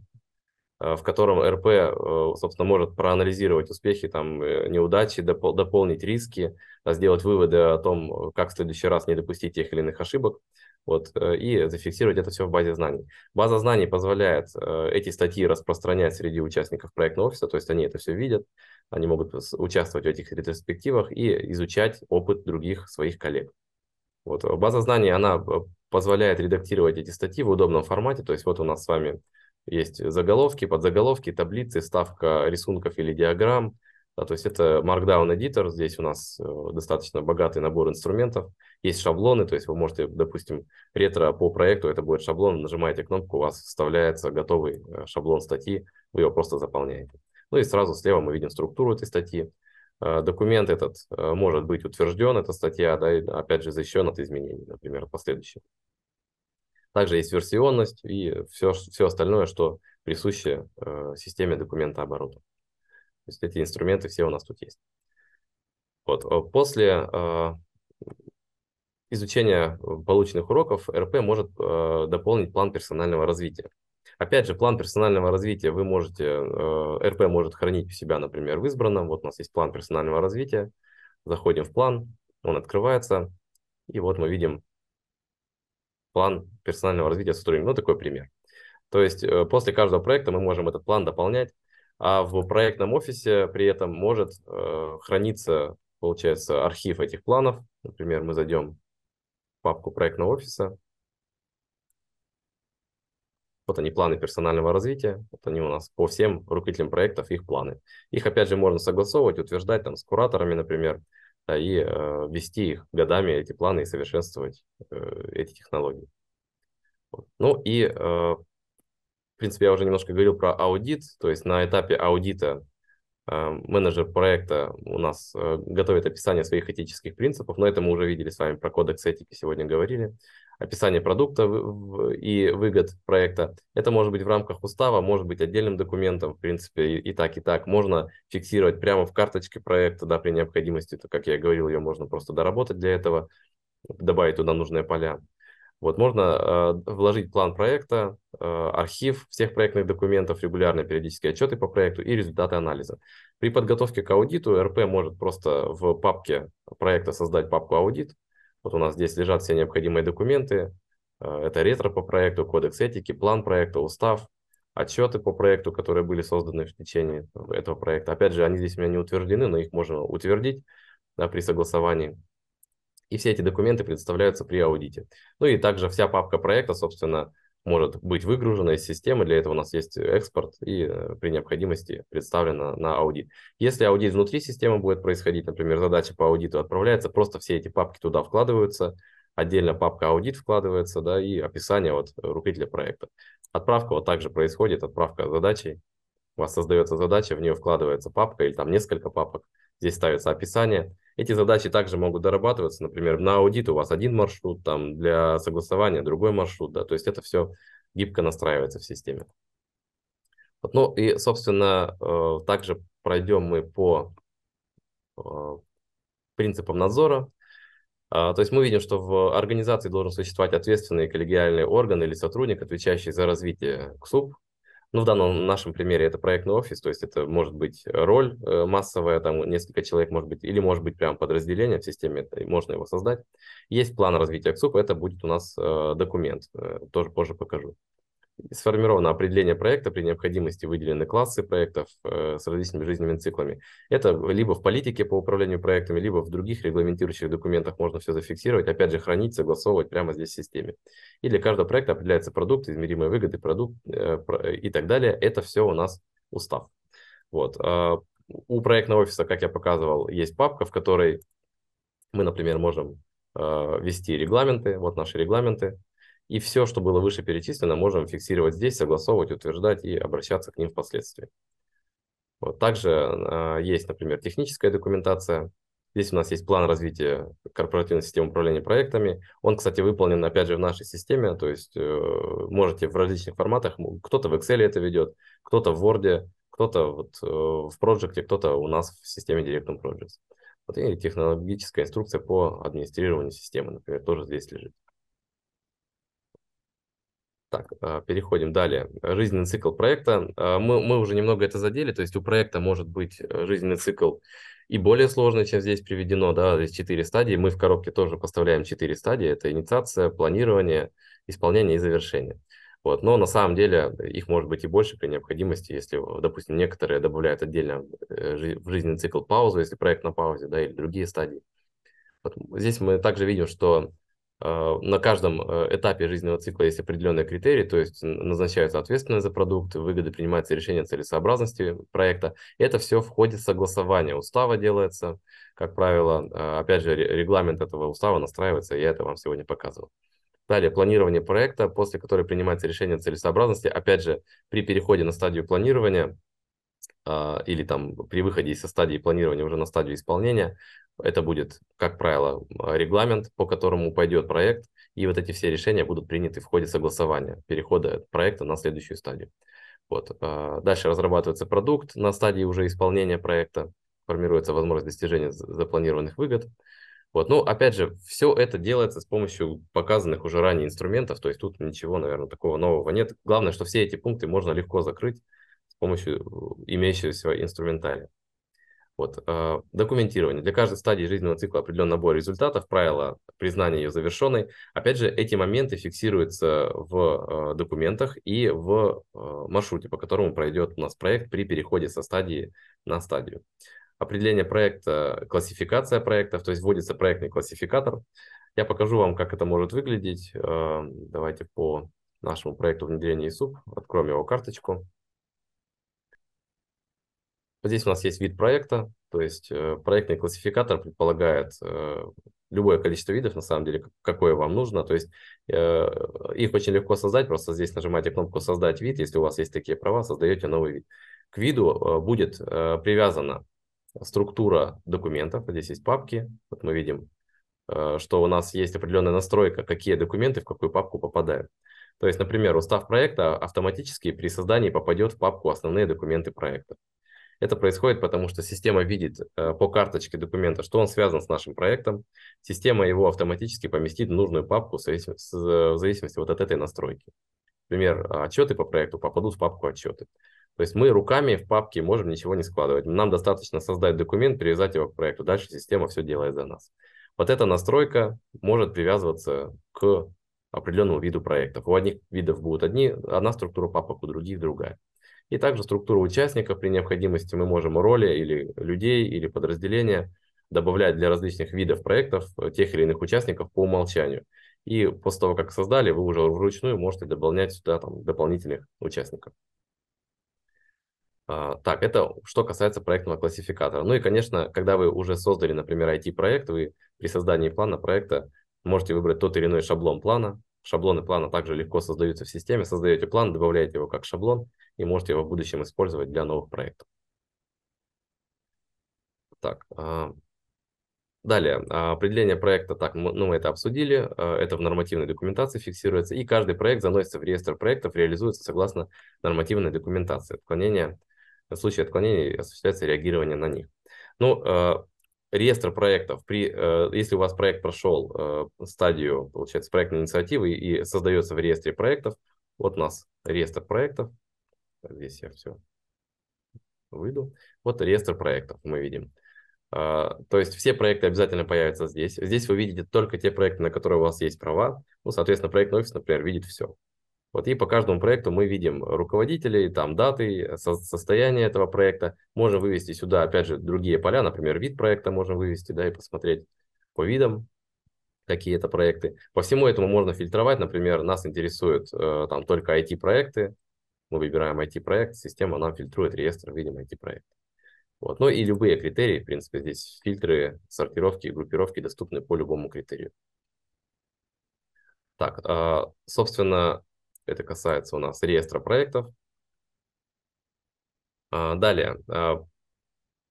в котором РП, собственно, может проанализировать успехи, там, неудачи, дополнить риски, сделать выводы о том, как в следующий раз не допустить тех или иных ошибок вот, э, и зафиксировать это все в базе знаний. База знаний позволяет э, эти статьи распространять среди участников проектного офиса, то есть они это все видят, они могут участвовать в этих ретроспективах и изучать опыт других своих коллег. Вот, база знаний, она э, позволяет редактировать эти статьи в удобном формате, то есть вот у нас с вами есть заголовки, подзаголовки, таблицы, ставка рисунков или диаграмм, да, то есть это Markdown Editor, здесь у нас э, достаточно богатый набор инструментов, есть шаблоны, то есть вы можете, допустим, ретро по проекту, это будет шаблон, нажимаете кнопку, у вас вставляется готовый э, шаблон статьи, вы его просто заполняете. Ну и сразу слева мы видим структуру этой статьи. Э, документ этот может быть утвержден, эта статья, да, опять же защищен от изменений, например, последующих. Также есть версионность и все, все остальное, что присуще системе документа оборота. То есть эти инструменты все у нас тут есть. Вот. Э, после э, изучения полученных уроков РП может э, дополнить план персонального развития. Опять же, план персонального развития вы можете, э, РП может хранить у себя, например, в избранном. Вот у нас есть план персонального развития. Заходим в план, он открывается, и вот мы видим план персонального развития сотрудника. Ну, такой пример. То есть э, после каждого проекта мы можем этот план дополнять а в проектном офисе при этом может э, храниться, получается, архив этих планов. Например, мы зайдем папку проектного офиса. Вот они, планы персонального развития. Вот они у нас по всем руководителям проектов, их планы. Их, опять же, можно согласовывать, утверждать там с кураторами, например, да, и э, вести их годами, эти планы, и совершенствовать э, эти технологии. Ну и, в принципе, я уже немножко говорил про аудит, то есть на этапе аудита менеджер проекта у нас готовит описание своих этических принципов, но это мы уже видели с вами про кодекс этики, сегодня говорили описание продукта и выгод проекта. Это может быть в рамках устава, может быть отдельным документом, в принципе, и, и так, и так. Можно фиксировать прямо в карточке проекта, да, при необходимости. То, как я говорил, ее можно просто доработать для этого, добавить туда нужные поля. Вот можно э, вложить план проекта, э, архив всех проектных документов, регулярные периодические отчеты по проекту и результаты анализа. При подготовке к аудиту РП может просто в папке проекта создать папку аудит, вот у нас здесь лежат все необходимые документы. Э, это ретро по проекту, кодекс этики, план проекта, устав, отчеты по проекту, которые были созданы в течение этого проекта. Опять же, они здесь у меня не утверждены, но их можно утвердить да, при согласовании. И все эти документы представляются при аудите. Ну и также вся папка проекта, собственно, может быть выгружена из системы. Для этого у нас есть экспорт и э, при необходимости представлена на аудит. Если аудит внутри системы будет происходить, например, задача по аудиту отправляется, просто все эти папки туда вкладываются, отдельно папка аудит вкладывается, да, и описание вот руководителя проекта. Отправка вот также происходит, отправка задачи. У вас создается задача, в нее вкладывается папка или там несколько папок. Здесь ставится описание, эти задачи также могут дорабатываться, например, на аудит у вас один маршрут, там для согласования другой маршрут, да, то есть это все гибко настраивается в системе. Вот, ну и, собственно, э, также пройдем мы по э, принципам надзора. А, то есть мы видим, что в организации должен существовать ответственный коллегиальный орган или сотрудник, отвечающий за развитие КСУП, ну, в данном нашем примере это проектный офис, то есть это может быть роль э, массовая, там несколько человек может быть, или может быть прям подразделение в системе, можно его создать. Есть план развития КСУП, это будет у нас э, документ, э, тоже позже покажу сформировано определение проекта, при необходимости выделены классы проектов э, с различными жизненными циклами. Это либо в политике по управлению проектами, либо в других регламентирующих документах можно все зафиксировать, опять же хранить, согласовывать прямо здесь в системе. И для каждого проекта определяется продукт, измеримые выгоды, продукт э, и так далее. Это все у нас устав. Вот. Э, у проектного офиса, как я показывал, есть папка, в которой мы, например, можем э, ввести регламенты, вот наши регламенты, и все, что было выше перечислено, можем фиксировать здесь, согласовывать, утверждать и обращаться к ним впоследствии. Вот. Также э, есть, например, техническая документация. Здесь у нас есть план развития корпоративной системы управления проектами. Он, кстати, выполнен, опять же, в нашей системе. То есть э, можете в различных форматах, кто-то в Excel это ведет, кто-то в Word, кто-то вот, э, в Project, кто-то у нас в системе Directum Projects. Вот и технологическая инструкция по администрированию системы, например, тоже здесь лежит. Так, а, переходим далее. Жизненный цикл проекта. А, мы, мы уже немного это задели, то есть у проекта может быть э, жизненный цикл и более сложный, чем здесь приведено, да, здесь четыре стадии. Мы в коробке тоже поставляем четыре стадии. Это инициация, планирование, исполнение и завершение. Вот. Но на самом деле их может быть и больше при необходимости, если, допустим, некоторые добавляют отдельно э, в жизненный цикл паузу, если проект на паузе, да, или другие стадии. Вот. Здесь мы также видим, что Э, на каждом э, этапе жизненного цикла есть определенные критерии, то есть назначаются ответственность за продукт, выгоды принимается решение целесообразности проекта. Это все в ходе согласования устава делается, как правило. Э, опять же, регламент этого устава настраивается, я это вам сегодня показывал. Далее, планирование проекта, после которой принимается решение целесообразности. Опять же, при переходе на стадию планирования или там при выходе со стадии планирования уже на стадию исполнения, это будет, как правило, регламент, по которому пойдет проект, и вот эти все решения будут приняты в ходе согласования, перехода проекта на следующую стадию. Вот. А, дальше разрабатывается продукт на стадии уже исполнения проекта, формируется возможность достижения запланированных выгод. Вот. Ну, опять же, все это делается с помощью показанных уже ранее инструментов, то есть тут ничего, наверное, такого нового нет. Главное, что все эти пункты можно легко закрыть с помощью имеющегося инструментария. Вот, э, документирование. Для каждой стадии жизненного цикла определен набор результатов, правила признания ее завершенной. Опять же, эти моменты фиксируются в э, документах и в э, маршруте, по которому пройдет у нас проект при переходе со стадии на стадию. Определение проекта, классификация проектов, то есть вводится проектный классификатор. Я покажу вам, как это может выглядеть. Э, давайте по нашему проекту внедрения ИСУП откроем его карточку. Здесь у нас есть вид проекта. То есть э, проектный классификатор предполагает э, любое количество видов, на самом деле, какое вам нужно. То есть э, их очень легко создать, просто здесь нажимаете кнопку «Создать вид», если у вас есть такие права, создаете новый вид. К виду будет привязана структура документов. Здесь есть папки, вот мы видим, что у нас есть определенная настройка, какие документы в какую папку попадают. То есть, например, устав проекта автоматически при создании попадет в папку «Основные документы проекта». Это происходит потому, что система видит э, по карточке документа, что он связан с нашим проектом. Система его автоматически поместит в нужную папку в зависимости вот от этой настройки. Например, отчеты по проекту попадут в папку отчеты. То есть мы руками в папке можем ничего не складывать. Нам достаточно создать документ, привязать его к проекту. Дальше система все делает за нас. Вот эта настройка может привязываться к определенному виду проектов. У одних видов будут одни, одна структура папок, у других другая. И также структуру участников при необходимости мы можем роли или людей, или подразделения добавлять для различных видов проектов э, тех или иных участников по умолчанию. И после того, как создали, вы уже вручную можете дополнять сюда там, дополнительных участников. А, так, это что касается проектного классификатора. Ну и, конечно, когда вы уже создали, например, IT-проект, вы при создании плана проекта можете выбрать тот или иной шаблон плана. Шаблоны плана также легко создаются в системе. Создаете план, добавляете его как шаблон, и можете его в будущем использовать для новых проектов. Так, а, далее, а, определение проекта, так, ну мы это обсудили, а, это в нормативной документации фиксируется, и каждый проект заносится в реестр проектов, реализуется согласно нормативной документации. Отклонение, в случае отклонений осуществляется реагирование на них. Ну, реестр проектов, при, если у вас проект прошел стадию, получается, проектной инициативы и создается в реестре проектов, вот у нас реестр проектов, Здесь я все выйду. Вот реестр проектов мы видим. А, то есть все проекты обязательно появятся здесь. Здесь вы видите только те проекты, на которые у вас есть права. Ну, соответственно, проектный офис, например, видит все. Вот и по каждому проекту мы видим руководителей, там даты, со состояние этого проекта. Можем вывести сюда, опять же, другие поля, например, вид проекта можем вывести, да, и посмотреть по видам, какие это проекты. По всему этому можно фильтровать, например, нас интересуют э, там только IT-проекты, мы выбираем IT-проект, система нам фильтрует реестр, видим IT-проект. Вот. Ну и любые критерии, в принципе, здесь фильтры, сортировки, группировки доступны по любому критерию. Так, а, собственно, это касается у нас реестра проектов. А, далее, а,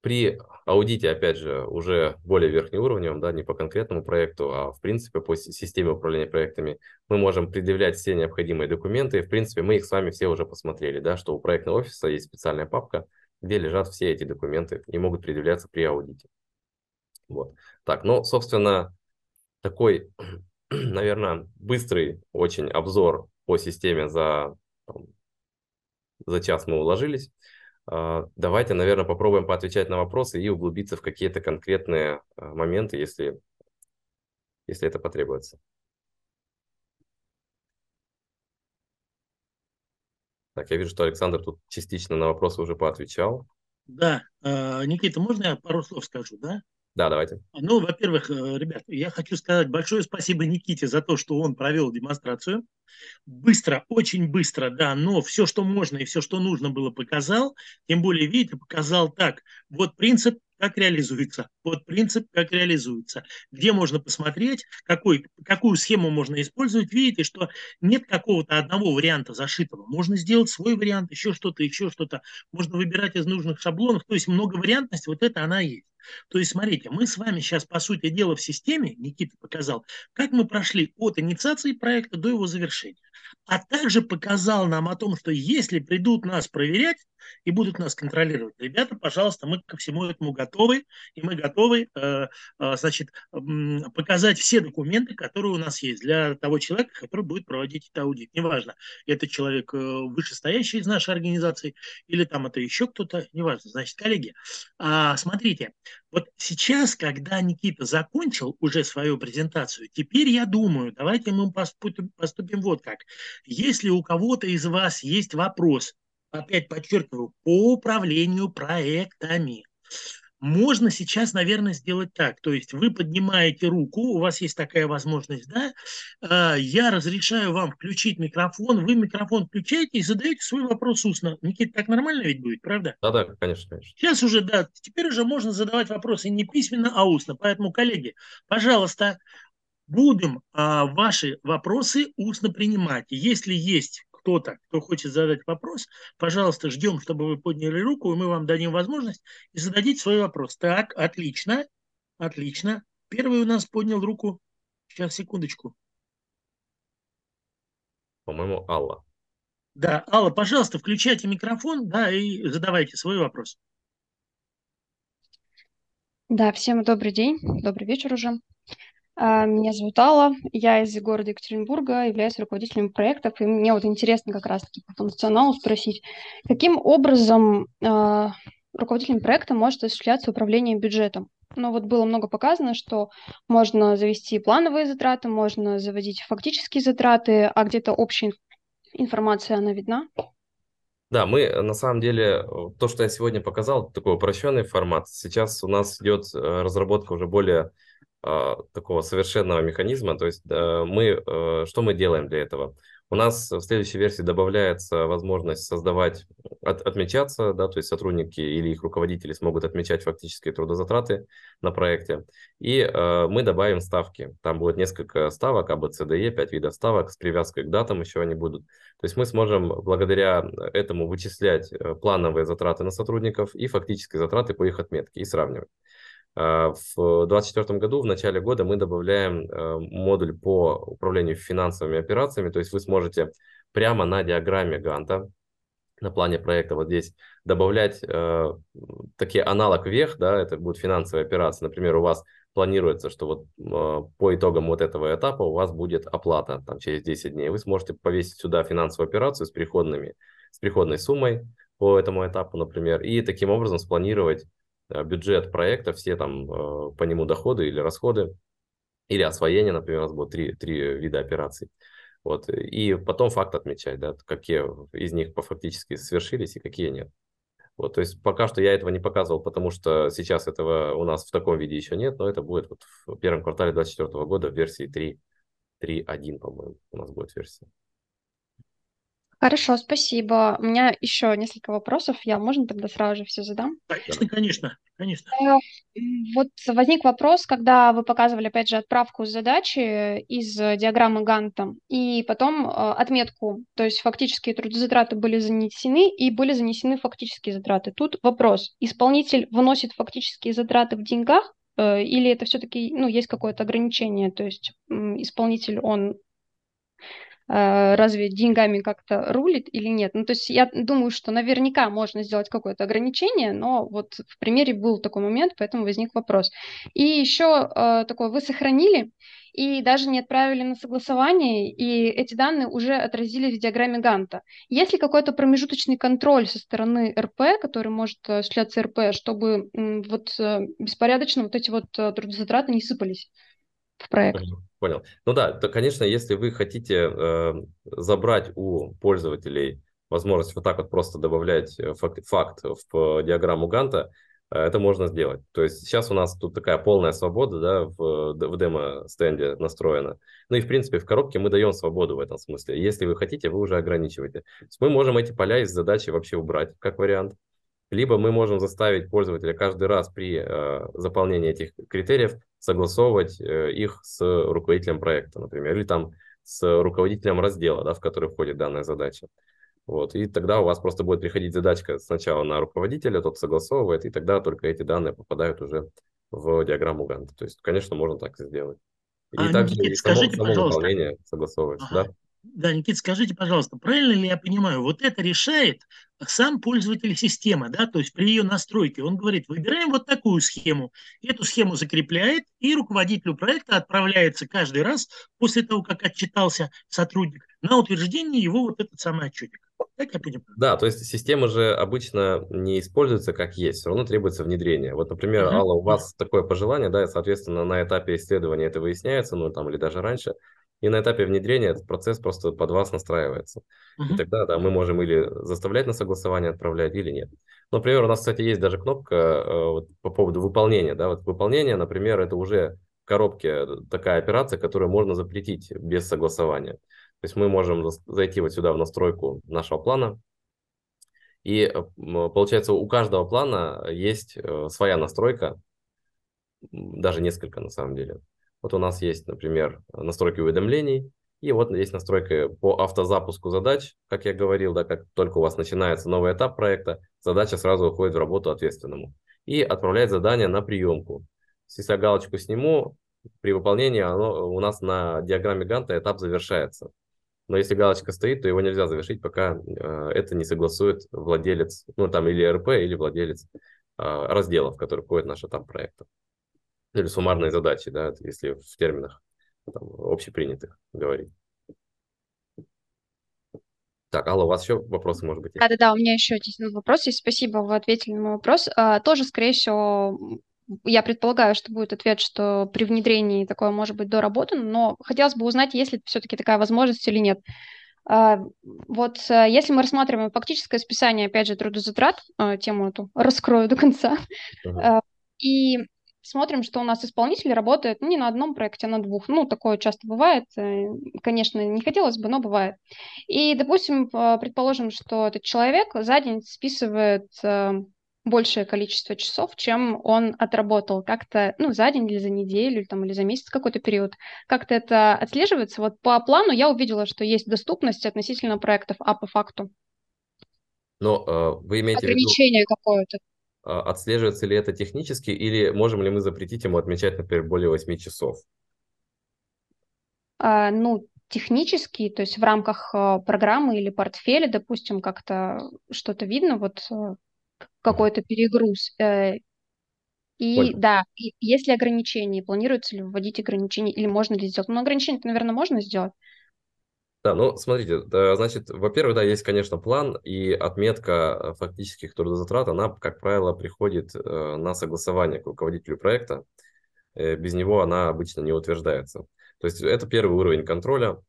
при аудите, опять же, уже более верхнеуровневом, да, не по конкретному проекту, а в принципе по системе управления проектами, мы можем предъявлять все необходимые документы. В принципе, мы их с вами все уже посмотрели, да, что у проектного офиса есть специальная папка, где лежат все эти документы и могут предъявляться при аудите. Вот. Так, ну, собственно, такой, наверное, быстрый очень обзор по системе за, там, за час мы уложились. А, давайте, наверное, попробуем поотвечать на вопросы и углубиться в какие-то конкретные а, моменты, если, если это потребуется. Так, я вижу, что Александр тут частично на вопросы уже поотвечал. Да, а, Никита, можно я пару слов скажу, да? Да, давайте. Ну, во-первых, э, ребят, я хочу сказать большое спасибо Никите за то, что он провел демонстрацию. Быстро, очень быстро, да, но все, что можно и все, что нужно было, показал. Тем более, видите, показал так. Вот принцип как реализуется. Вот принцип, как реализуется. Где можно посмотреть, какой, какую схему можно использовать. Видите, что нет какого-то одного варианта зашитого. Можно сделать свой вариант, еще что-то, еще что-то. Можно выбирать из нужных шаблонов. То есть много вариантности, вот это она есть. То есть, смотрите, мы с вами сейчас, по сути дела, в системе, Никита показал, как мы прошли от инициации проекта до его завершения. А также показал нам о том, что если придут нас проверять и будут нас контролировать, ребята, пожалуйста, мы ко всему этому готовы, и мы готовы, э, э, значит, показать все документы, которые у нас есть для того человека, который будет проводить этот аудит. Неважно, это человек э, вышестоящий из нашей организации или там это еще кто-то, неважно. Значит, коллеги, а, смотрите, вот сейчас, когда Никита закончил уже свою презентацию, теперь я думаю, давайте мы поступим, поступим вот как. Если у кого-то из вас есть вопрос, опять подчеркиваю, по управлению проектами, можно сейчас, наверное, сделать так. То есть вы поднимаете руку, у вас есть такая возможность, да? А, я разрешаю вам включить микрофон, вы микрофон включаете и задаете свой вопрос устно. Никита, так нормально ведь будет, правда? Да-да, конечно, конечно. Сейчас уже, да, теперь уже можно задавать вопросы не письменно, а устно. Поэтому, коллеги, пожалуйста, будем а, ваши вопросы устно принимать. Если есть кто-то, кто хочет задать вопрос, пожалуйста, ждем, чтобы вы подняли руку, и мы вам дадим возможность и зададите свой вопрос. Так, отлично, отлично. Первый у нас поднял руку. Сейчас, секундочку. По-моему, Алла. Да, Алла, пожалуйста, включайте микрофон, да, и задавайте свой вопрос. Да, всем добрый день, добрый вечер уже. А, меня зовут Алла, я из города Екатеринбурга, являюсь руководителем проектов, и мне вот интересно как раз-таки по функционалу спросить, каким образом э, руководителем проекта может осуществляться управление бюджетом? Ну вот было много показано, что можно завести плановые затраты, можно заводить фактические затраты, а где-то общая информация, она видна? Да, мы на самом деле, то, что я сегодня показал, такой упрощенный формат. Сейчас у нас идет э, разработка уже более такого совершенного механизма. То есть мы, э, что мы делаем для этого? У нас в следующей версии добавляется возможность создавать, от, отмечаться, да, то есть сотрудники или их руководители смогут отмечать фактические трудозатраты на проекте. И э, мы добавим ставки. Там будет несколько ставок, А, Б, С, Д, Е, 5 видов ставок с привязкой к датам еще они будут. То есть мы сможем благодаря этому вычислять э, плановые затраты на сотрудников и фактические затраты по их отметке и сравнивать. А, в 2024 году, в начале года, мы добавляем э, модуль по управлению финансовыми операциями, то есть вы сможете прямо на диаграмме Ганта, на плане проекта вот здесь добавлять э, такие аналог вех, да, это будут финансовые операции. Например, у вас планируется, что вот э, по итогам вот этого этапа у вас будет оплата там, через 10 дней. Вы сможете повесить сюда финансовую операцию с приходными, с приходной суммой по этому этапу, например, и таким образом спланировать бюджет проекта, все там э, по нему доходы или расходы, или освоение, например, у нас будет три, три вида операций. Вот, и потом факт отмечать, да, какие из них по фактически свершились и какие нет. Вот, то есть пока что я этого не показывал, потому что сейчас этого у нас в таком виде еще нет, но это будет вот в первом квартале 2024 года в версии 3, 3.1, по-моему, у нас будет версия. Хорошо, спасибо. У меня еще несколько вопросов. Я можно тогда сразу же все задам? Конечно, конечно, конечно. Э, вот возник вопрос, когда вы показывали, опять же, отправку задачи из диаграммы Ганта и потом э, отметку, то есть фактические трудозатраты были занесены и были занесены фактические затраты. Тут вопрос, исполнитель выносит фактические затраты в деньгах э, или это все-таки, ну, есть какое-то ограничение, то есть исполнитель, он Э, разве деньгами как-то рулит или нет. Ну, то есть я думаю, что наверняка можно сделать какое-то ограничение, но вот в примере был такой момент, поэтому возник вопрос. И еще э, такое, вы сохранили и даже не отправили на согласование, и эти данные уже отразились в диаграмме Ганта. Есть ли какой-то промежуточный контроль со стороны РП, который может осуществляться РП, чтобы вот э, беспорядочно вот эти вот э, трудозатраты не сыпались в проект? Понял. Ну да, то, конечно, если вы хотите э, забрать у пользователей возможность вот так вот просто добавлять э, факт, факт в диаграмму Ганта, э, это можно сделать. То есть сейчас у нас тут такая полная свобода да, в, в демо-стенде настроена. Ну и в принципе в коробке мы даем свободу в этом смысле. Если вы хотите, вы уже ограничиваете. мы можем эти поля из задачи вообще убрать, как вариант либо мы можем заставить пользователя каждый раз при э, заполнении этих критериев согласовывать э, их с руководителем проекта, например, или там с руководителем раздела, да, в который входит данная задача. Вот, и тогда у вас просто будет приходить задачка сначала на руководителя, тот согласовывает, и тогда только эти данные попадают уже в диаграмму Ганта. То есть, конечно, можно так сделать. И а, также Никит, и само, скажите, само пожалуйста. выполнение согласовывается. Ага. Да? Да, Никита, скажите, пожалуйста, правильно ли я понимаю, вот это решает сам пользователь системы, да, то есть при ее настройке он говорит, выбираем вот такую схему, эту схему закрепляет, и руководителю проекта отправляется каждый раз после того, как отчитался сотрудник, на утверждение его вот этот самый отчетик. Так я понимаю. Да, то есть система же обычно не используется как есть, все равно требуется внедрение. Вот, например, uh-huh. Алла, у вас такое пожелание, да, и, соответственно, на этапе исследования это выясняется, ну, там, или даже раньше, и на этапе внедрения этот процесс просто под вас настраивается. Uh-huh. И тогда да, мы можем или заставлять на согласование отправлять, или нет. Например, у нас, кстати, есть даже кнопка э, вот, по поводу выполнения. Да? Вот выполнение, например, это уже в коробке такая операция, которую можно запретить без согласования. То есть мы можем зайти вот сюда в настройку нашего плана, и э, получается у каждого плана есть э, своя настройка, даже несколько на самом деле. Вот у нас есть, например, настройки уведомлений, и вот есть настройка по автозапуску задач, как я говорил, да, как только у вас начинается новый этап проекта, задача сразу уходит в работу ответственному и отправляет задание на приемку. Если я галочку сниму, при выполнении оно, у нас на диаграмме Ганта этап завершается. Но если галочка стоит, то его нельзя завершить, пока э, это не согласует владелец, ну там или РП, или владелец э, разделов, который входит в наш этап проекта. Или суммарные задачи, да, если в терминах там, общепринятых говорить. Так, алло, у вас еще вопросы, может быть? Да-да-да, у меня еще один вопрос есть. Спасибо, вы ответили на мой вопрос. А, тоже, скорее всего, я предполагаю, что будет ответ, что при внедрении такое может быть доработано, но хотелось бы узнать, есть ли все-таки такая возможность или нет. А, вот э, если мы рассматриваем фактическое списание, опять же, трудозатрат, э, тему эту раскрою до конца, uh-huh. и смотрим, что у нас исполнитель работает ну, не на одном проекте, а на двух. Ну, такое часто бывает. Э, конечно, не хотелось бы, но бывает. И, допустим, предположим, что этот человек за день списывает э, большее количество часов, чем он отработал как-то, ну, за день или за неделю, там, или за месяц какой-то период. Как-то это отслеживается. Вот по плану я увидела, что есть доступность относительно проектов, а по факту? Но э, вы имеете Ограничение в виду... какое-то. А, отслеживается ли это технически, или можем ли мы запретить ему отмечать, например, более 8 часов? А, ну, технически, то есть в рамках а, программы или портфеля, допустим, как-то что-то видно, вот а, какой-то перегруз. Э, и Понял. да, и есть ли ограничения, планируется ли вводить ограничения, или можно ли сделать? Ну, ограничения, наверное, можно сделать. Да, ну смотрите, значит, во-первых, да, есть, конечно, план, и отметка э, фактических трудозатрат, она, как правило, приходит э, на согласование к руководителю проекта. Э, без него она обычно не утверждается. То есть это первый уровень контроля,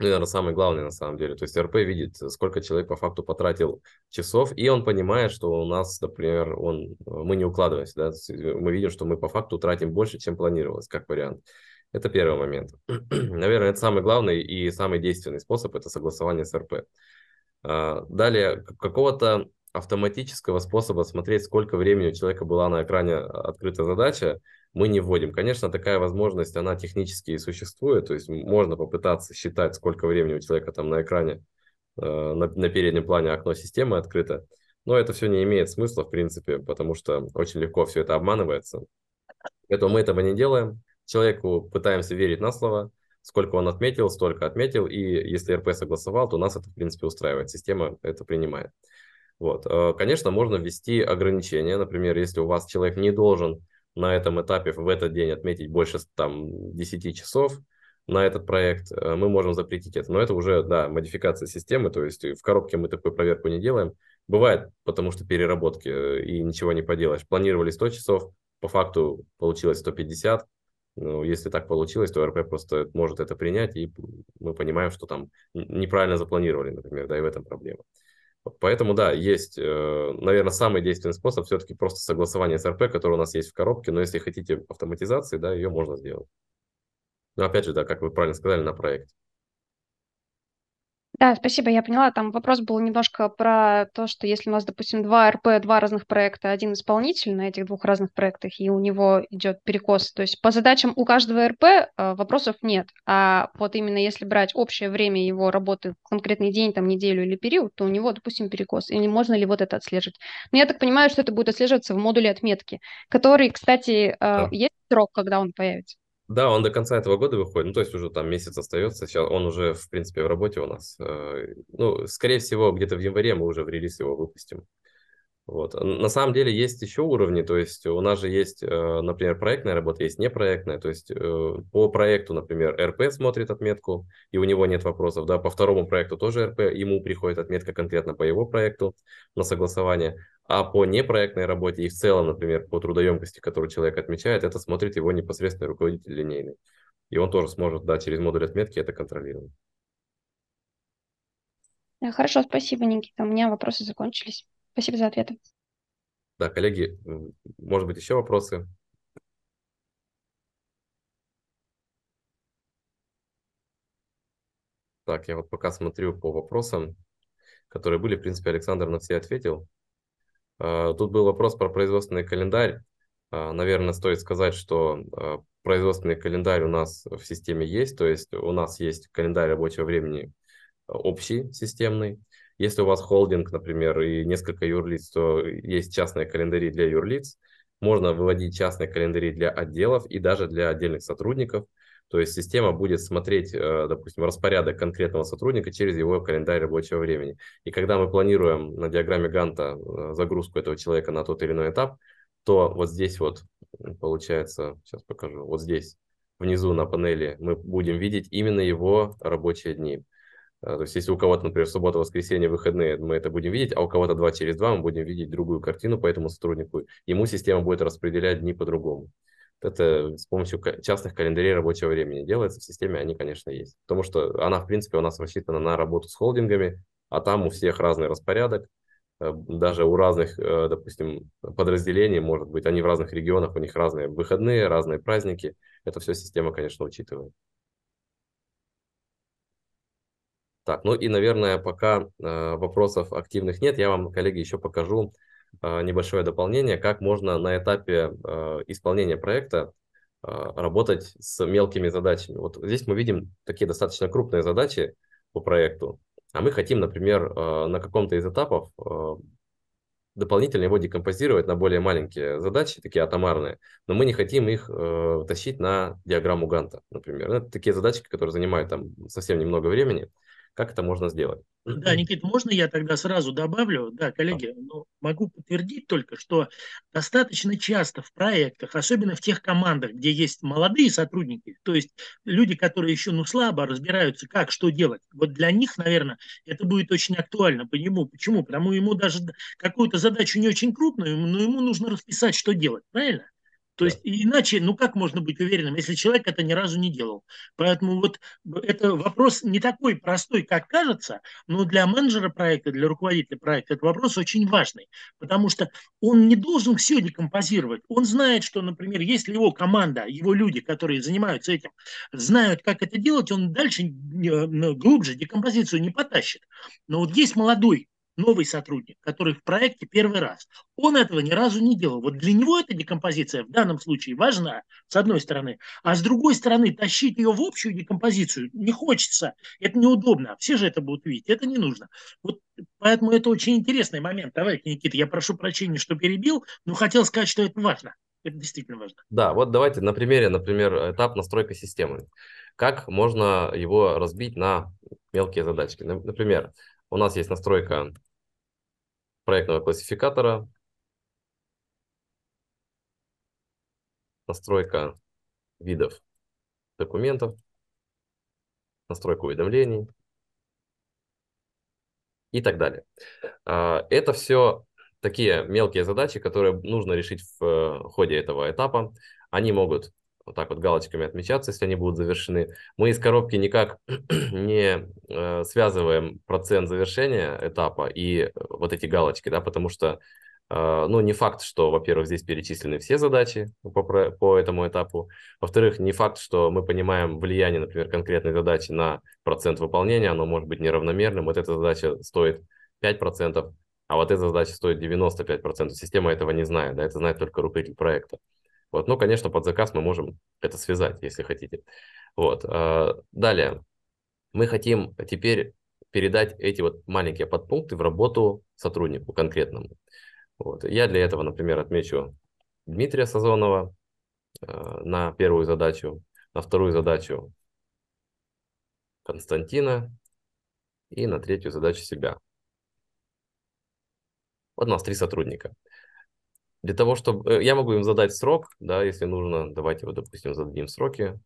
наверное, самый главный на самом деле. То есть РП видит, сколько человек по факту потратил часов, и он понимает, что у нас, например, он, мы не укладываемся, да, мы видим, что мы по факту тратим больше, чем планировалось, как вариант. Это первый момент. Наверное, это самый главный и самый действенный способ – это согласование с РП. А, далее, какого-то автоматического способа смотреть, сколько времени у человека была на экране открыта задача, мы не вводим. Конечно, такая возможность, она технически и существует, то есть можно попытаться считать, сколько времени у человека там на экране, э, на, на переднем плане окно системы открыто, но это все не имеет смысла, в принципе, потому что очень легко все это обманывается. Поэтому мы этого не делаем человеку пытаемся верить на слово, сколько он отметил, столько отметил, и если РП согласовал, то нас это, в принципе, устраивает, система это принимает. Вот. Э, конечно, можно ввести ограничения, например, если у вас человек не должен на этом этапе в этот день отметить больше там, 10 часов на этот проект, э, мы можем запретить это. Но это уже, да, модификация системы, то есть в коробке мы такую проверку не делаем. Бывает, потому что переработки, э, и ничего не поделаешь. Планировали 100 часов, по факту получилось 150, ну, если так получилось, то РП просто может это принять, и мы понимаем, что там неправильно запланировали, например, да, и в этом проблема. Поэтому, да, есть, э, наверное, самый действенный способ все-таки просто согласование с РП, который у нас есть в коробке, но если хотите автоматизации, да, ее можно сделать. Но опять же, да, как вы правильно сказали, на проекте. Да, спасибо, я поняла. Там вопрос был немножко про то, что если у нас, допустим, два РП, два разных проекта, один исполнитель на этих двух разных проектах, и у него идет перекос. То есть по задачам у каждого РП э, вопросов нет. А вот именно если брать общее время его работы, конкретный день, там, неделю или период, то у него, допустим, перекос. Или можно ли вот это отслеживать? Но я так понимаю, что это будет отслеживаться в модуле отметки, который, кстати, э, да. есть срок, когда он появится? Да, он до конца этого года выходит, ну, то есть уже там месяц остается, сейчас он уже, в принципе, в работе у нас. Э, ну, скорее всего, где-то в январе мы уже в релиз его выпустим. Вот. На самом деле есть еще уровни, то есть у нас же есть, э, например, проектная работа, есть непроектная, то есть э, по проекту, например, РП смотрит отметку, и у него нет вопросов, да, по второму проекту тоже РП, ему приходит отметка конкретно по его проекту на согласование, а по непроектной работе и в целом, например, по трудоемкости, которую человек отмечает, это смотрит его непосредственный руководитель линейный. И он тоже сможет, да, через модуль отметки это контролировать. Хорошо, спасибо, Никита. У меня вопросы закончились. Спасибо за ответы. Да, коллеги, может быть, еще вопросы? Так, я вот пока смотрю по вопросам, которые были. В принципе, Александр на все ответил. А, тут был вопрос про производственный календарь. А, наверное, стоит сказать, что а, производственный календарь у нас в системе есть, то есть у нас есть календарь рабочего времени общий, системный. Если у вас холдинг, например, и несколько юрлиц, то есть частные календари для юрлиц. Можно выводить частные календари для отделов и даже для отдельных сотрудников – то есть система будет смотреть, э, допустим, распорядок конкретного сотрудника через его календарь рабочего времени. И когда мы планируем на диаграмме Ганта э, загрузку этого человека на тот или иной этап, то вот здесь вот получается, сейчас покажу, вот здесь внизу на панели мы будем видеть именно его рабочие дни. Э, то есть если у кого-то, например, суббота, воскресенье, выходные, мы это будем видеть, а у кого-то два через два мы будем видеть другую картину по этому сотруднику. Ему система будет распределять дни по-другому. Это с помощью частных календарей рабочего времени делается. В системе они, конечно, есть. Потому что она, в принципе, у нас рассчитана на работу с холдингами, а там у всех разный распорядок. Э, даже у разных, э, допустим, подразделений, может быть, они в разных регионах, у них разные выходные, разные праздники. Это все система, конечно, учитывает. Так, ну и, наверное, пока э, вопросов активных нет, я вам, коллеги, еще покажу а, небольшое дополнение, как можно на этапе а, исполнения проекта работать с мелкими задачами. Вот здесь мы видим такие достаточно крупные задачи по проекту, а мы хотим, например, на каком-то из этапов дополнительно его декомпозировать на более маленькие задачи, такие атомарные, но мы не хотим их э, тащить на диаграмму Ганта, например. Это такие задачи, которые занимают там совсем немного времени. Как это можно сделать? Да, Никит, можно я тогда сразу добавлю? Да, коллеги, ну, могу подтвердить только, что достаточно часто в проектах, особенно в тех командах, где есть молодые сотрудники, то есть люди, которые еще ну, слабо разбираются, как, что делать, вот для них, наверное, это будет очень актуально. По нему. Почему? Потому ему даже какую-то задачу не очень крупную, но ему нужно расписать, что делать, правильно? То есть иначе, ну как можно быть уверенным, если человек это ни разу не делал? Поэтому вот это вопрос не такой простой, как кажется, но для менеджера проекта, для руководителя проекта это вопрос очень важный, потому что он не должен все декомпозировать. Он знает, что, например, если его команда, его люди, которые занимаются этим, знают, как это делать, он дальше ну, глубже декомпозицию не потащит. Но вот есть молодой новый сотрудник, который в проекте первый раз. Он этого ни разу не делал. Вот для него эта декомпозиция в данном случае важна, с одной стороны. А с другой стороны, тащить ее в общую декомпозицию не хочется. Это неудобно. Все же это будут видеть. Это не нужно. Вот поэтому это очень интересный момент. Давайте, Никита, я прошу прощения, что перебил, но хотел сказать, что это важно. Это действительно важно. Да, вот давайте на примере, например, этап настройка системы. Как можно его разбить на мелкие задачки? Например, у нас есть настройка проектного классификатора, настройка видов документов, настройка уведомлений и так далее. А, это все такие мелкие задачи, которые нужно решить в э, ходе этого этапа. Они могут вот так вот галочками отмечаться, если они будут завершены. Мы из коробки никак не э, связываем процент завершения этапа и э, вот эти галочки, да, потому что, э, ну, не факт, что, во-первых, здесь перечислены все задачи по, по этому этапу, во-вторых, не факт, что мы понимаем влияние, например, конкретной задачи на процент выполнения, оно может быть неравномерным, вот эта задача стоит 5%, а вот эта задача стоит 95%. Система этого не знает, да, это знает только руководитель проекта. Вот, ну, конечно, под заказ мы можем это связать, если хотите. Вот. А, далее. Мы хотим теперь передать эти вот маленькие подпункты в работу сотруднику конкретному. Вот. Я для этого, например, отмечу Дмитрия Сазонова э, на первую задачу, на вторую задачу Константина и на третью задачу себя. Вот у нас три сотрудника. Для того, чтобы... Э, я могу им задать срок, да, если нужно. Давайте вот, допустим, зададим сроки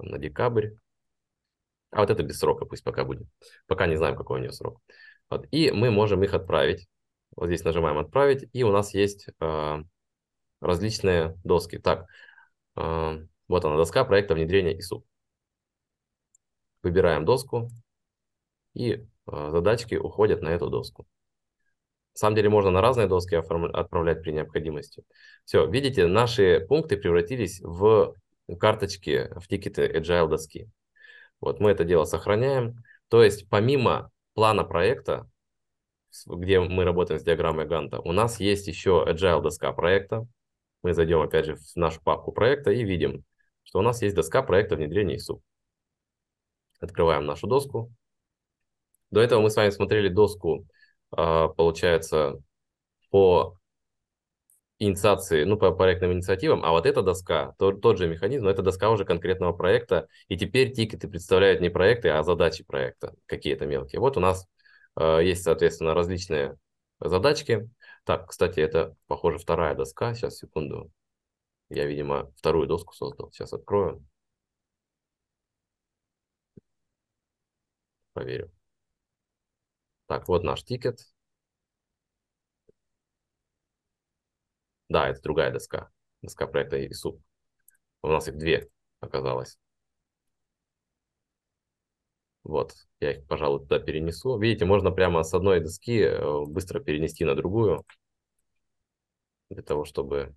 на декабрь. А вот это без срока пусть пока будет. Пока не знаем, какой у нее срок. Вот. И мы можем их отправить. Вот здесь нажимаем «Отправить», и у нас есть э, различные доски. Так, э, вот она, доска проекта внедрения ИСУ. Выбираем доску, и э, задачки уходят на эту доску. Самом деле можно на разные доски отправлять при необходимости. Все, видите, наши пункты превратились в карточки, в тикеты Agile доски. Вот мы это дело сохраняем. То есть помимо плана проекта, где мы работаем с диаграммой Ганта, у нас есть еще Agile доска проекта. Мы зайдем опять же в нашу папку проекта и видим, что у нас есть доска проекта внедрения ISU. Открываем нашу доску. До этого мы с вами смотрели доску, получается, по инициации, ну, по проектным инициативам, а вот эта доска, то, тот же механизм, но это доска уже конкретного проекта, и теперь тикеты представляют не проекты, а задачи проекта, какие-то мелкие. Вот у нас э, есть, соответственно, различные задачки. Так, кстати, это, похоже, вторая доска. Сейчас, секунду. Я, видимо, вторую доску создал. Сейчас открою. Проверю. Так, вот наш тикет. Да, это другая доска. Доска проекта ISU. У нас их две оказалось. Вот, я их, пожалуй, туда перенесу. Видите, можно прямо с одной доски э, быстро перенести на другую. Для того, чтобы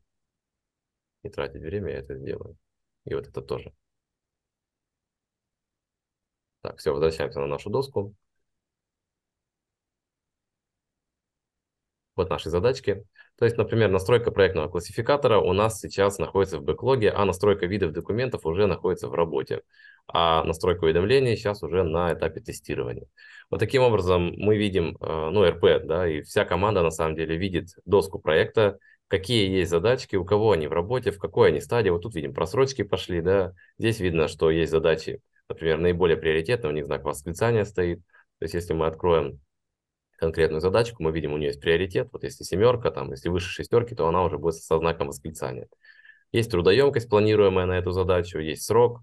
не тратить время, я это сделаю. И вот это тоже. Так, все, возвращаемся на нашу доску. Вот наши задачки. То есть, например, настройка проектного классификатора у нас сейчас находится в бэклоге, а настройка видов документов уже находится в работе. А настройка уведомлений сейчас уже на этапе тестирования. Вот таким образом мы видим, э, ну, РП, да, и вся команда на самом деле видит доску проекта, какие есть задачки, у кого они в работе, в какой они стадии. Вот тут видим, просрочки пошли, да, здесь видно, что есть задачи, например, наиболее приоритетные, у них знак восклицания стоит. То есть если мы откроем конкретную задачку, мы видим, у нее есть приоритет. Вот если семерка, там, если выше шестерки, то она уже будет со знаком восклицания. Есть трудоемкость, планируемая на эту задачу, есть срок,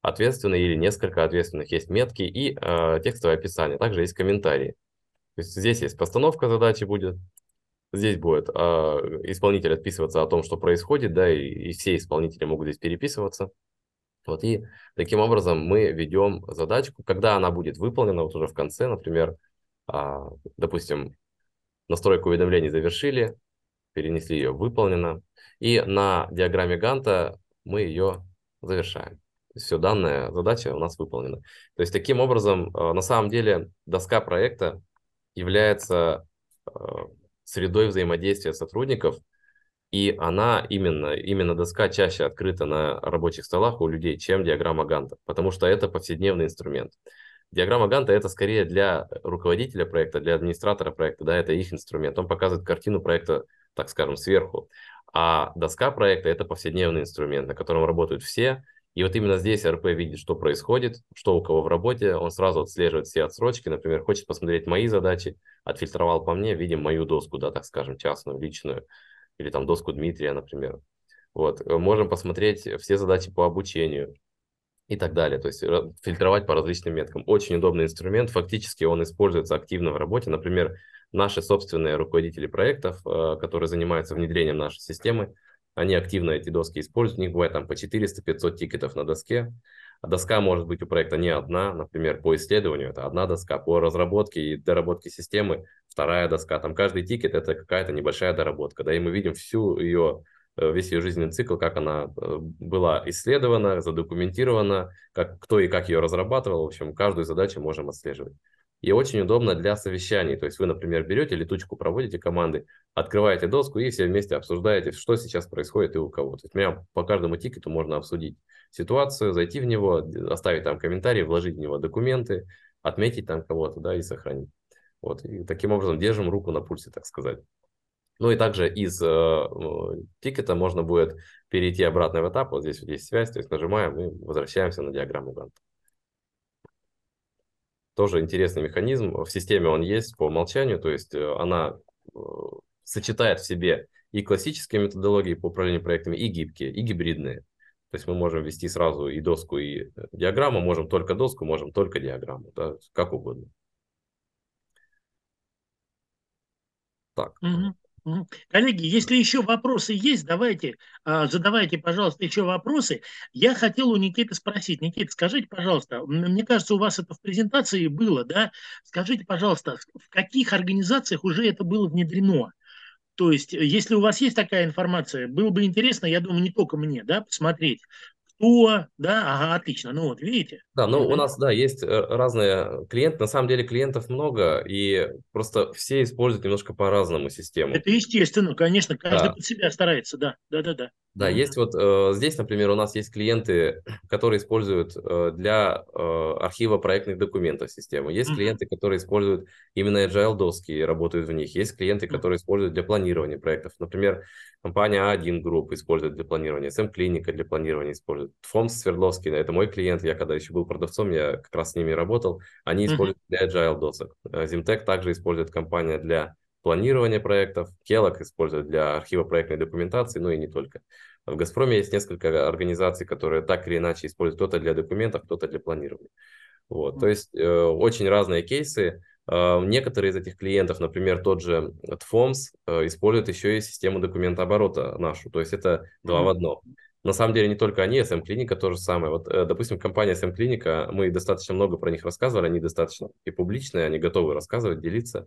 ответственный или несколько ответственных, есть метки и э, текстовое описание. Также есть комментарии. То есть здесь есть постановка задачи будет, здесь будет э, исполнитель отписываться о том, что происходит, да, и, и все исполнители могут здесь переписываться. Вот, и таким образом мы ведем задачку, когда она будет выполнена, вот уже в конце, например, а, допустим, настройку уведомлений завершили, перенесли ее, выполнено. И на диаграмме Ганта мы ее завершаем. Все, данная задача у нас выполнена. То есть таким образом, а, на самом деле, доска проекта является а, средой взаимодействия сотрудников, и она именно, именно доска чаще открыта на рабочих столах у людей, чем диаграмма Ганта, потому что это повседневный инструмент. Диаграмма Ганта это скорее для руководителя проекта, для администратора проекта, да, это их инструмент. Он показывает картину проекта, так скажем, сверху. А доска проекта это повседневный инструмент, на котором работают все. И вот именно здесь РП видит, что происходит, что у кого в работе, он сразу отслеживает все отсрочки, например, хочет посмотреть мои задачи, отфильтровал по мне, видим мою доску, да, так скажем, частную, личную, или там доску Дмитрия, например. Вот, можем посмотреть все задачи по обучению, и так далее. То есть фильтровать по различным меткам. Очень удобный инструмент. Фактически он используется активно в работе. Например, наши собственные руководители проектов, э, которые занимаются внедрением нашей системы, они активно эти доски используют. У них бывает там по 400-500 тикетов на доске. А доска может быть у проекта не одна. Например, по исследованию это одна доска, по разработке и доработке системы вторая доска. Там каждый тикет это какая-то небольшая доработка. Да, и мы видим всю ее Э, весь ее жизненный цикл, как она э, была исследована, задокументирована, как, кто и как ее разрабатывал. В общем, каждую задачу можем отслеживать. И очень удобно для совещаний. То есть вы, например, берете летучку, проводите команды, открываете доску и все вместе обсуждаете, что сейчас происходит и у кого. То есть меня по каждому тикету можно обсудить ситуацию, зайти в него, оставить там комментарий, вложить в него документы, отметить там кого-то, да, и сохранить. Вот, и таким образом держим руку на пульсе, так сказать. Ну и также из э, тикета можно будет перейти обратно в этап. Вот здесь вот есть связь, то есть нажимаем и возвращаемся на диаграмму Ганта. Тоже интересный механизм. В системе он есть по умолчанию, то есть э, она э, сочетает в себе и классические методологии по управлению проектами, и гибкие, и гибридные. То есть мы можем ввести сразу и доску, и э, диаграмму, можем только доску, можем только диаграмму, да, как угодно. Так. Угу. Коллеги, если еще вопросы есть, давайте, а, задавайте, пожалуйста, еще вопросы. Я хотел у Никиты спросить. Никита, скажите, пожалуйста, мне кажется, у вас это в презентации было, да? Скажите, пожалуйста, в каких организациях уже это было внедрено? То есть, если у вас есть такая информация, было бы интересно, я думаю, не только мне, да, посмотреть, кто, да, ага, отлично, ну вот, видите? Да, ну у нас, да, есть э, разные клиенты, на самом деле клиентов много, и просто все используют немножко по-разному систему. Это естественно, конечно, каждый да. под себя старается, да, да-да-да. Да, mm-hmm. есть вот э, здесь, например, у нас есть клиенты, которые используют э, для э, архива проектных документов систему. Есть mm-hmm. клиенты, которые используют именно agile доски и работают в них. Есть клиенты, которые используют для планирования проектов. Например, компания А1 Group использует для планирования, SM Клиника для планирования использует. ФОМС Свердловский, это мой клиент, я когда еще был продавцом, я как раз с ними работал. Они используют mm-hmm. для agile досок. Э, также использует компания для планирования проектов. Келок используют для архива проектной документации, ну и не только. В «Газпроме» есть несколько организаций, которые так или иначе используют кто-то для документов, кто-то для планирования. Вот. То есть э, очень разные кейсы. Э, некоторые из этих клиентов, например, тот же TFOMS, э, используют еще и систему документооборота нашу. То есть это два в одно. На самом деле не только они, SM Клиника то же самое. Вот, э, допустим, компания SM Клиника, мы достаточно много про них рассказывали, они достаточно и публичные, они готовы рассказывать, делиться.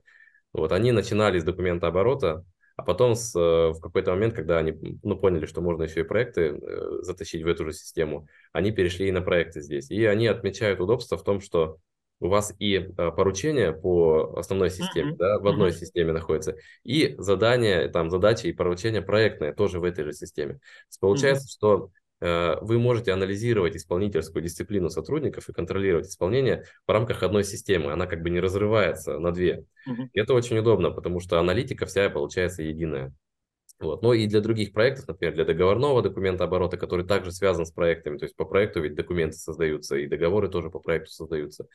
Вот, они начинали с документа оборота, а потом с, э, в какой-то момент, когда они ну, поняли, что можно еще и проекты э, затащить в эту же систему, они перешли и на проекты здесь. И они отмечают удобство в том, что у вас и э, поручения по основной системе, uh-huh. да, в одной uh-huh. системе находятся, и задания, там, задачи и поручения проектные тоже в этой же системе. Получается, uh-huh. что Э, вы можете анализировать исполнительскую дисциплину сотрудников и контролировать исполнение в рамках одной системы. Она как бы не разрывается на две. И это очень удобно, потому что аналитика вся получается единая. Вот. Но и для других проектов, например, для договорного документа оборота, который также связан с проектами, то есть по проекту ведь документы создаются, и договоры тоже по проекту создаются.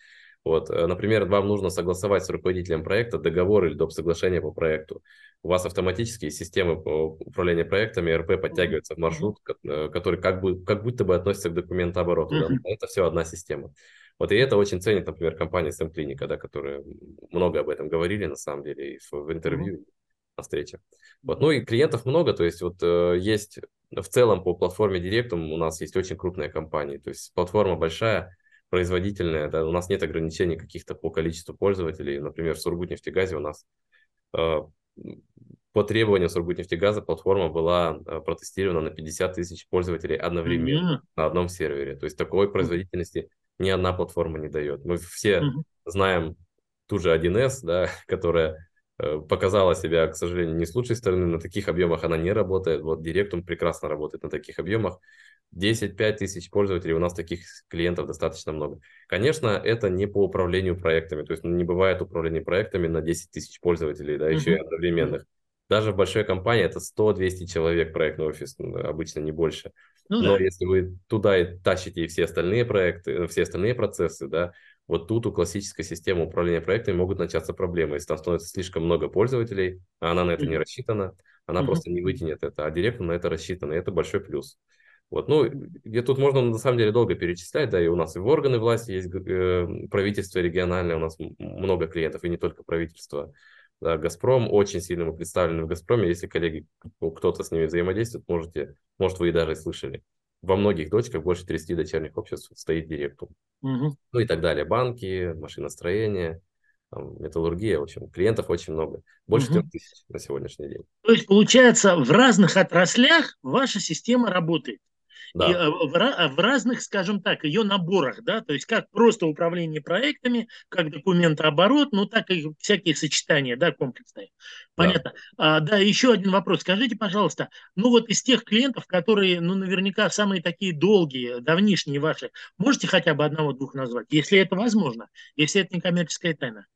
Вот, э, например, вам нужно согласовать с руководителем проекта договор или доп. соглашение по проекту. У вас автоматически системы управления проектами РП подтягиваются в маршрут, э, который как, бы, как будто бы относится к документообороту. Mm-hmm. Да? Это все одна система. Вот и это очень ценит, например, компания SemClinic, да, которые много об этом говорили на самом деле и в, в интервью, mm-hmm. на встрече. Вот. Ну и клиентов много, то есть вот э, есть в целом по платформе Directum у нас есть очень крупные компании, то есть платформа большая, производительная, да, у нас нет ограничений каких-то по количеству пользователей. Например, в Сургутнефтегазе у нас э, по требованию Сургутнефтегаза платформа была э, протестирована на 50 тысяч пользователей одновременно mm-hmm. на одном сервере. То есть такой производительности ни одна платформа не дает. Мы все mm-hmm. знаем ту же 1С, да, которая э, показала себя, к сожалению, не с лучшей стороны. На таких объемах она не работает. Вот Директум прекрасно работает на таких объемах. 10-5 тысяч пользователей, у нас таких клиентов достаточно много. Конечно, это не по управлению проектами, то есть ну, не бывает управления проектами на 10 тысяч пользователей, да, еще mm-hmm. и одновременных. Даже в большой компании это 100-200 человек проектный офис, ну, обычно не больше. Ну, Но да. если вы туда и тащите все остальные проекты, э, все остальные процессы, да, вот тут у классической системы управления проектами могут начаться проблемы. Если там становится слишком много пользователей, а она на это mm-hmm. не рассчитана, она mm-hmm. просто не вытянет это, а директор на это рассчитан, и это большой плюс. Вот, ну, и тут можно на самом деле долго перечислять, да, и у нас и в органы власти есть э, правительство региональное, у нас много клиентов, и не только правительство. Да, Газпром, очень сильно мы представлены в Газпроме, если коллеги, кто-то с ними взаимодействует, можете, может, вы и даже слышали. Во многих дочках больше 30 дочерних обществ стоит директор. Угу. Ну и так далее. Банки, машиностроение, там, металлургия, в общем, клиентов очень много. Больше трех угу. тысяч на сегодняшний день. То есть, получается, в разных отраслях ваша система работает? Да. и, э, в, э, в разных, скажем так, ее наборах, да, то есть как просто управление проектами, как документооборот, ну так и всякие сочетания, да, комплексные. Понятно. Да. А, да, еще один вопрос. Скажите, пожалуйста, ну вот из тех клиентов, которые, ну, наверняка самые такие долгие, давнишние ваши, можете хотя бы одного-двух назвать, если это возможно, если это не коммерческая тайна?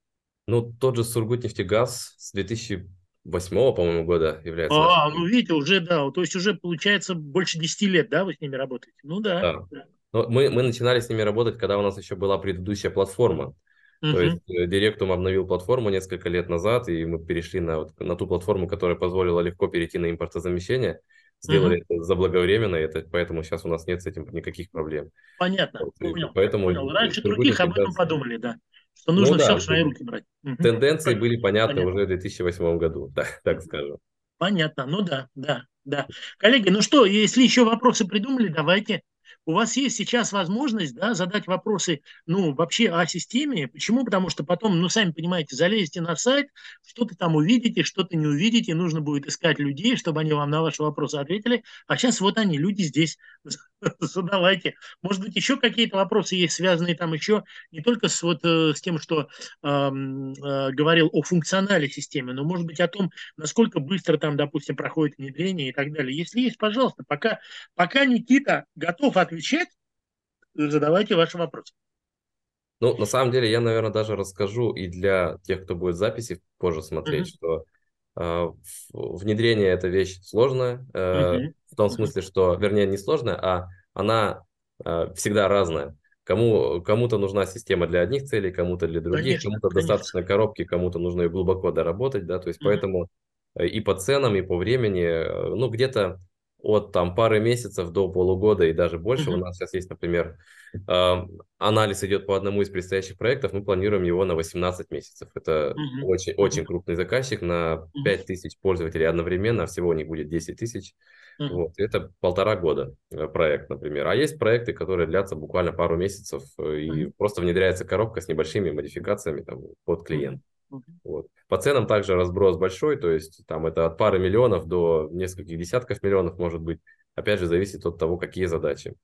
Ну, тот же Сургутнефтегаз с 2000 восьмого, по-моему, года является. А, ну видите, уже да, то есть уже получается больше 10 лет, да, вы с ними работаете? Ну да. да. да. Но мы, мы начинали с ними работать, когда у нас еще была предыдущая платформа. Uh-huh. То есть э, Директум обновил платформу несколько лет назад, и мы перешли на, вот, на ту платформу, которая позволила легко перейти на импортозамещение. Сделали uh-huh. это заблаговременно, это, поэтому сейчас у нас нет с этим никаких проблем. Понятно, вот, понял, поэтому понял. Раньше других об этом подумали, да что нужно ну, все да, в свои руки брать. Тенденции были понятны Понятно. уже в 2008 году, так, так скажем. Понятно. Ну да, да, да. Коллеги, ну что, если еще вопросы придумали, давайте у вас есть сейчас возможность да, задать вопросы ну, вообще о системе. Почему? Потому что потом, ну, сами понимаете, залезете на сайт, что-то там увидите, что-то не увидите, нужно будет искать людей, чтобы они вам на ваши вопросы ответили. А сейчас вот они, люди здесь. Задавайте. Может быть, еще какие-то вопросы есть, связанные там еще не только с, вот, э, с тем, что э, э, говорил о функционале системы, но, может быть, о том, насколько быстро там, допустим, проходит внедрение и так далее. Если есть, пожалуйста, пока, пока Никита готов ответить отвечать, задавайте ваши вопросы. Ну, на самом деле, я, наверное, даже расскажу и для тех, кто будет записи позже смотреть, mm-hmm. что э, внедрение это вещь сложная, э, mm-hmm. в том смысле, что, вернее, не сложная, а она э, всегда разная. Кому, кому-то нужна система для одних целей, кому-то для других, конечно, кому-то конечно. достаточно коробки, кому-то нужно ее глубоко доработать, да, то есть mm-hmm. поэтому и по ценам, и по времени, ну, где-то от там пары месяцев до полугода и даже больше. Uh-huh. У нас сейчас есть, например, э, анализ идет по одному из предстоящих проектов, мы планируем его на 18 месяцев. Это uh-huh. очень, очень крупный заказчик на 5 тысяч пользователей одновременно, а всего у них будет 10 тысяч. Uh-huh. Вот. Это полтора года э, проект, например. А есть проекты, которые длятся буквально пару месяцев, э, и uh-huh. просто внедряется коробка с небольшими модификациями там, под клиент. Uh-huh. Вот. По ценам также разброс большой, то есть там это от пары миллионов до нескольких десятков миллионов может быть. Опять же, зависит от того, какие задачи.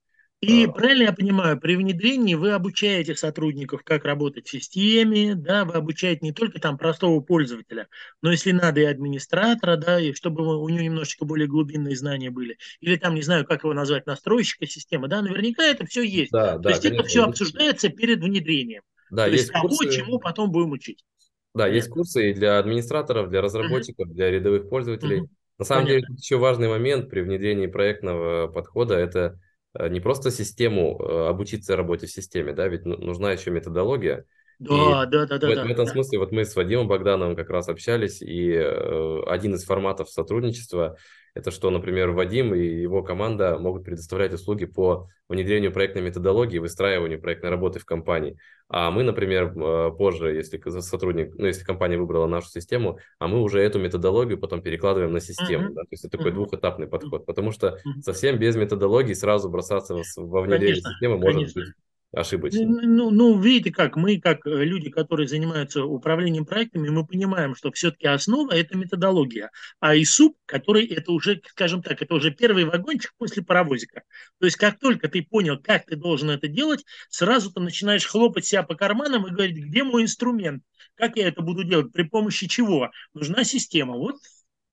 И а. правильно я понимаю, при внедрении вы обучаете сотрудников, как работать в системе, да, вы обучаете не только там простого пользователя, но если надо и администратора, да, и чтобы у него немножечко более глубинные знания были. Или там, не знаю, как его назвать, настройщика системы, да, наверняка это все есть. Да, То да, есть конечно, это все обсуждается перед внедрением. Да, То есть, есть кого, чему потом будем учить. Да, есть курсы и для администраторов, для разработчиков, для рядовых пользователей. На самом Понятно. деле, еще важный момент при внедрении проектного подхода – это э, не просто систему, э, обучиться работе в системе, да, ведь нужна еще методология. Да, и да, да, да. В, да, в этом да. смысле вот мы с Вадимом Богдановым как раз общались, и э, один из форматов сотрудничества это что, например, Вадим и его команда могут предоставлять услуги по внедрению проектной методологии, выстраиванию проектной работы в компании. А мы, например, э, позже, если сотрудник, ну, если компания выбрала нашу систему, а мы уже эту методологию потом перекладываем на систему. Uh-huh. Да? То есть это такой uh-huh. двухэтапный подход. Потому что совсем без методологии сразу бросаться во внедрение конечно, системы может конечно. быть ошибочно. Ну, ну, видите как, мы как э, люди, которые занимаются управлением проектами, мы понимаем, что все-таки основа – это методология, а ИСУП, который это уже, скажем так, это уже первый вагончик после паровозика. То есть как только ты понял, как ты должен это делать, сразу ты начинаешь хлопать себя по карманам и говорить, где мой инструмент, как я это буду делать, при помощи чего. Нужна система. Вот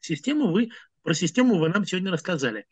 систему вы, про систему вы нам сегодня рассказали.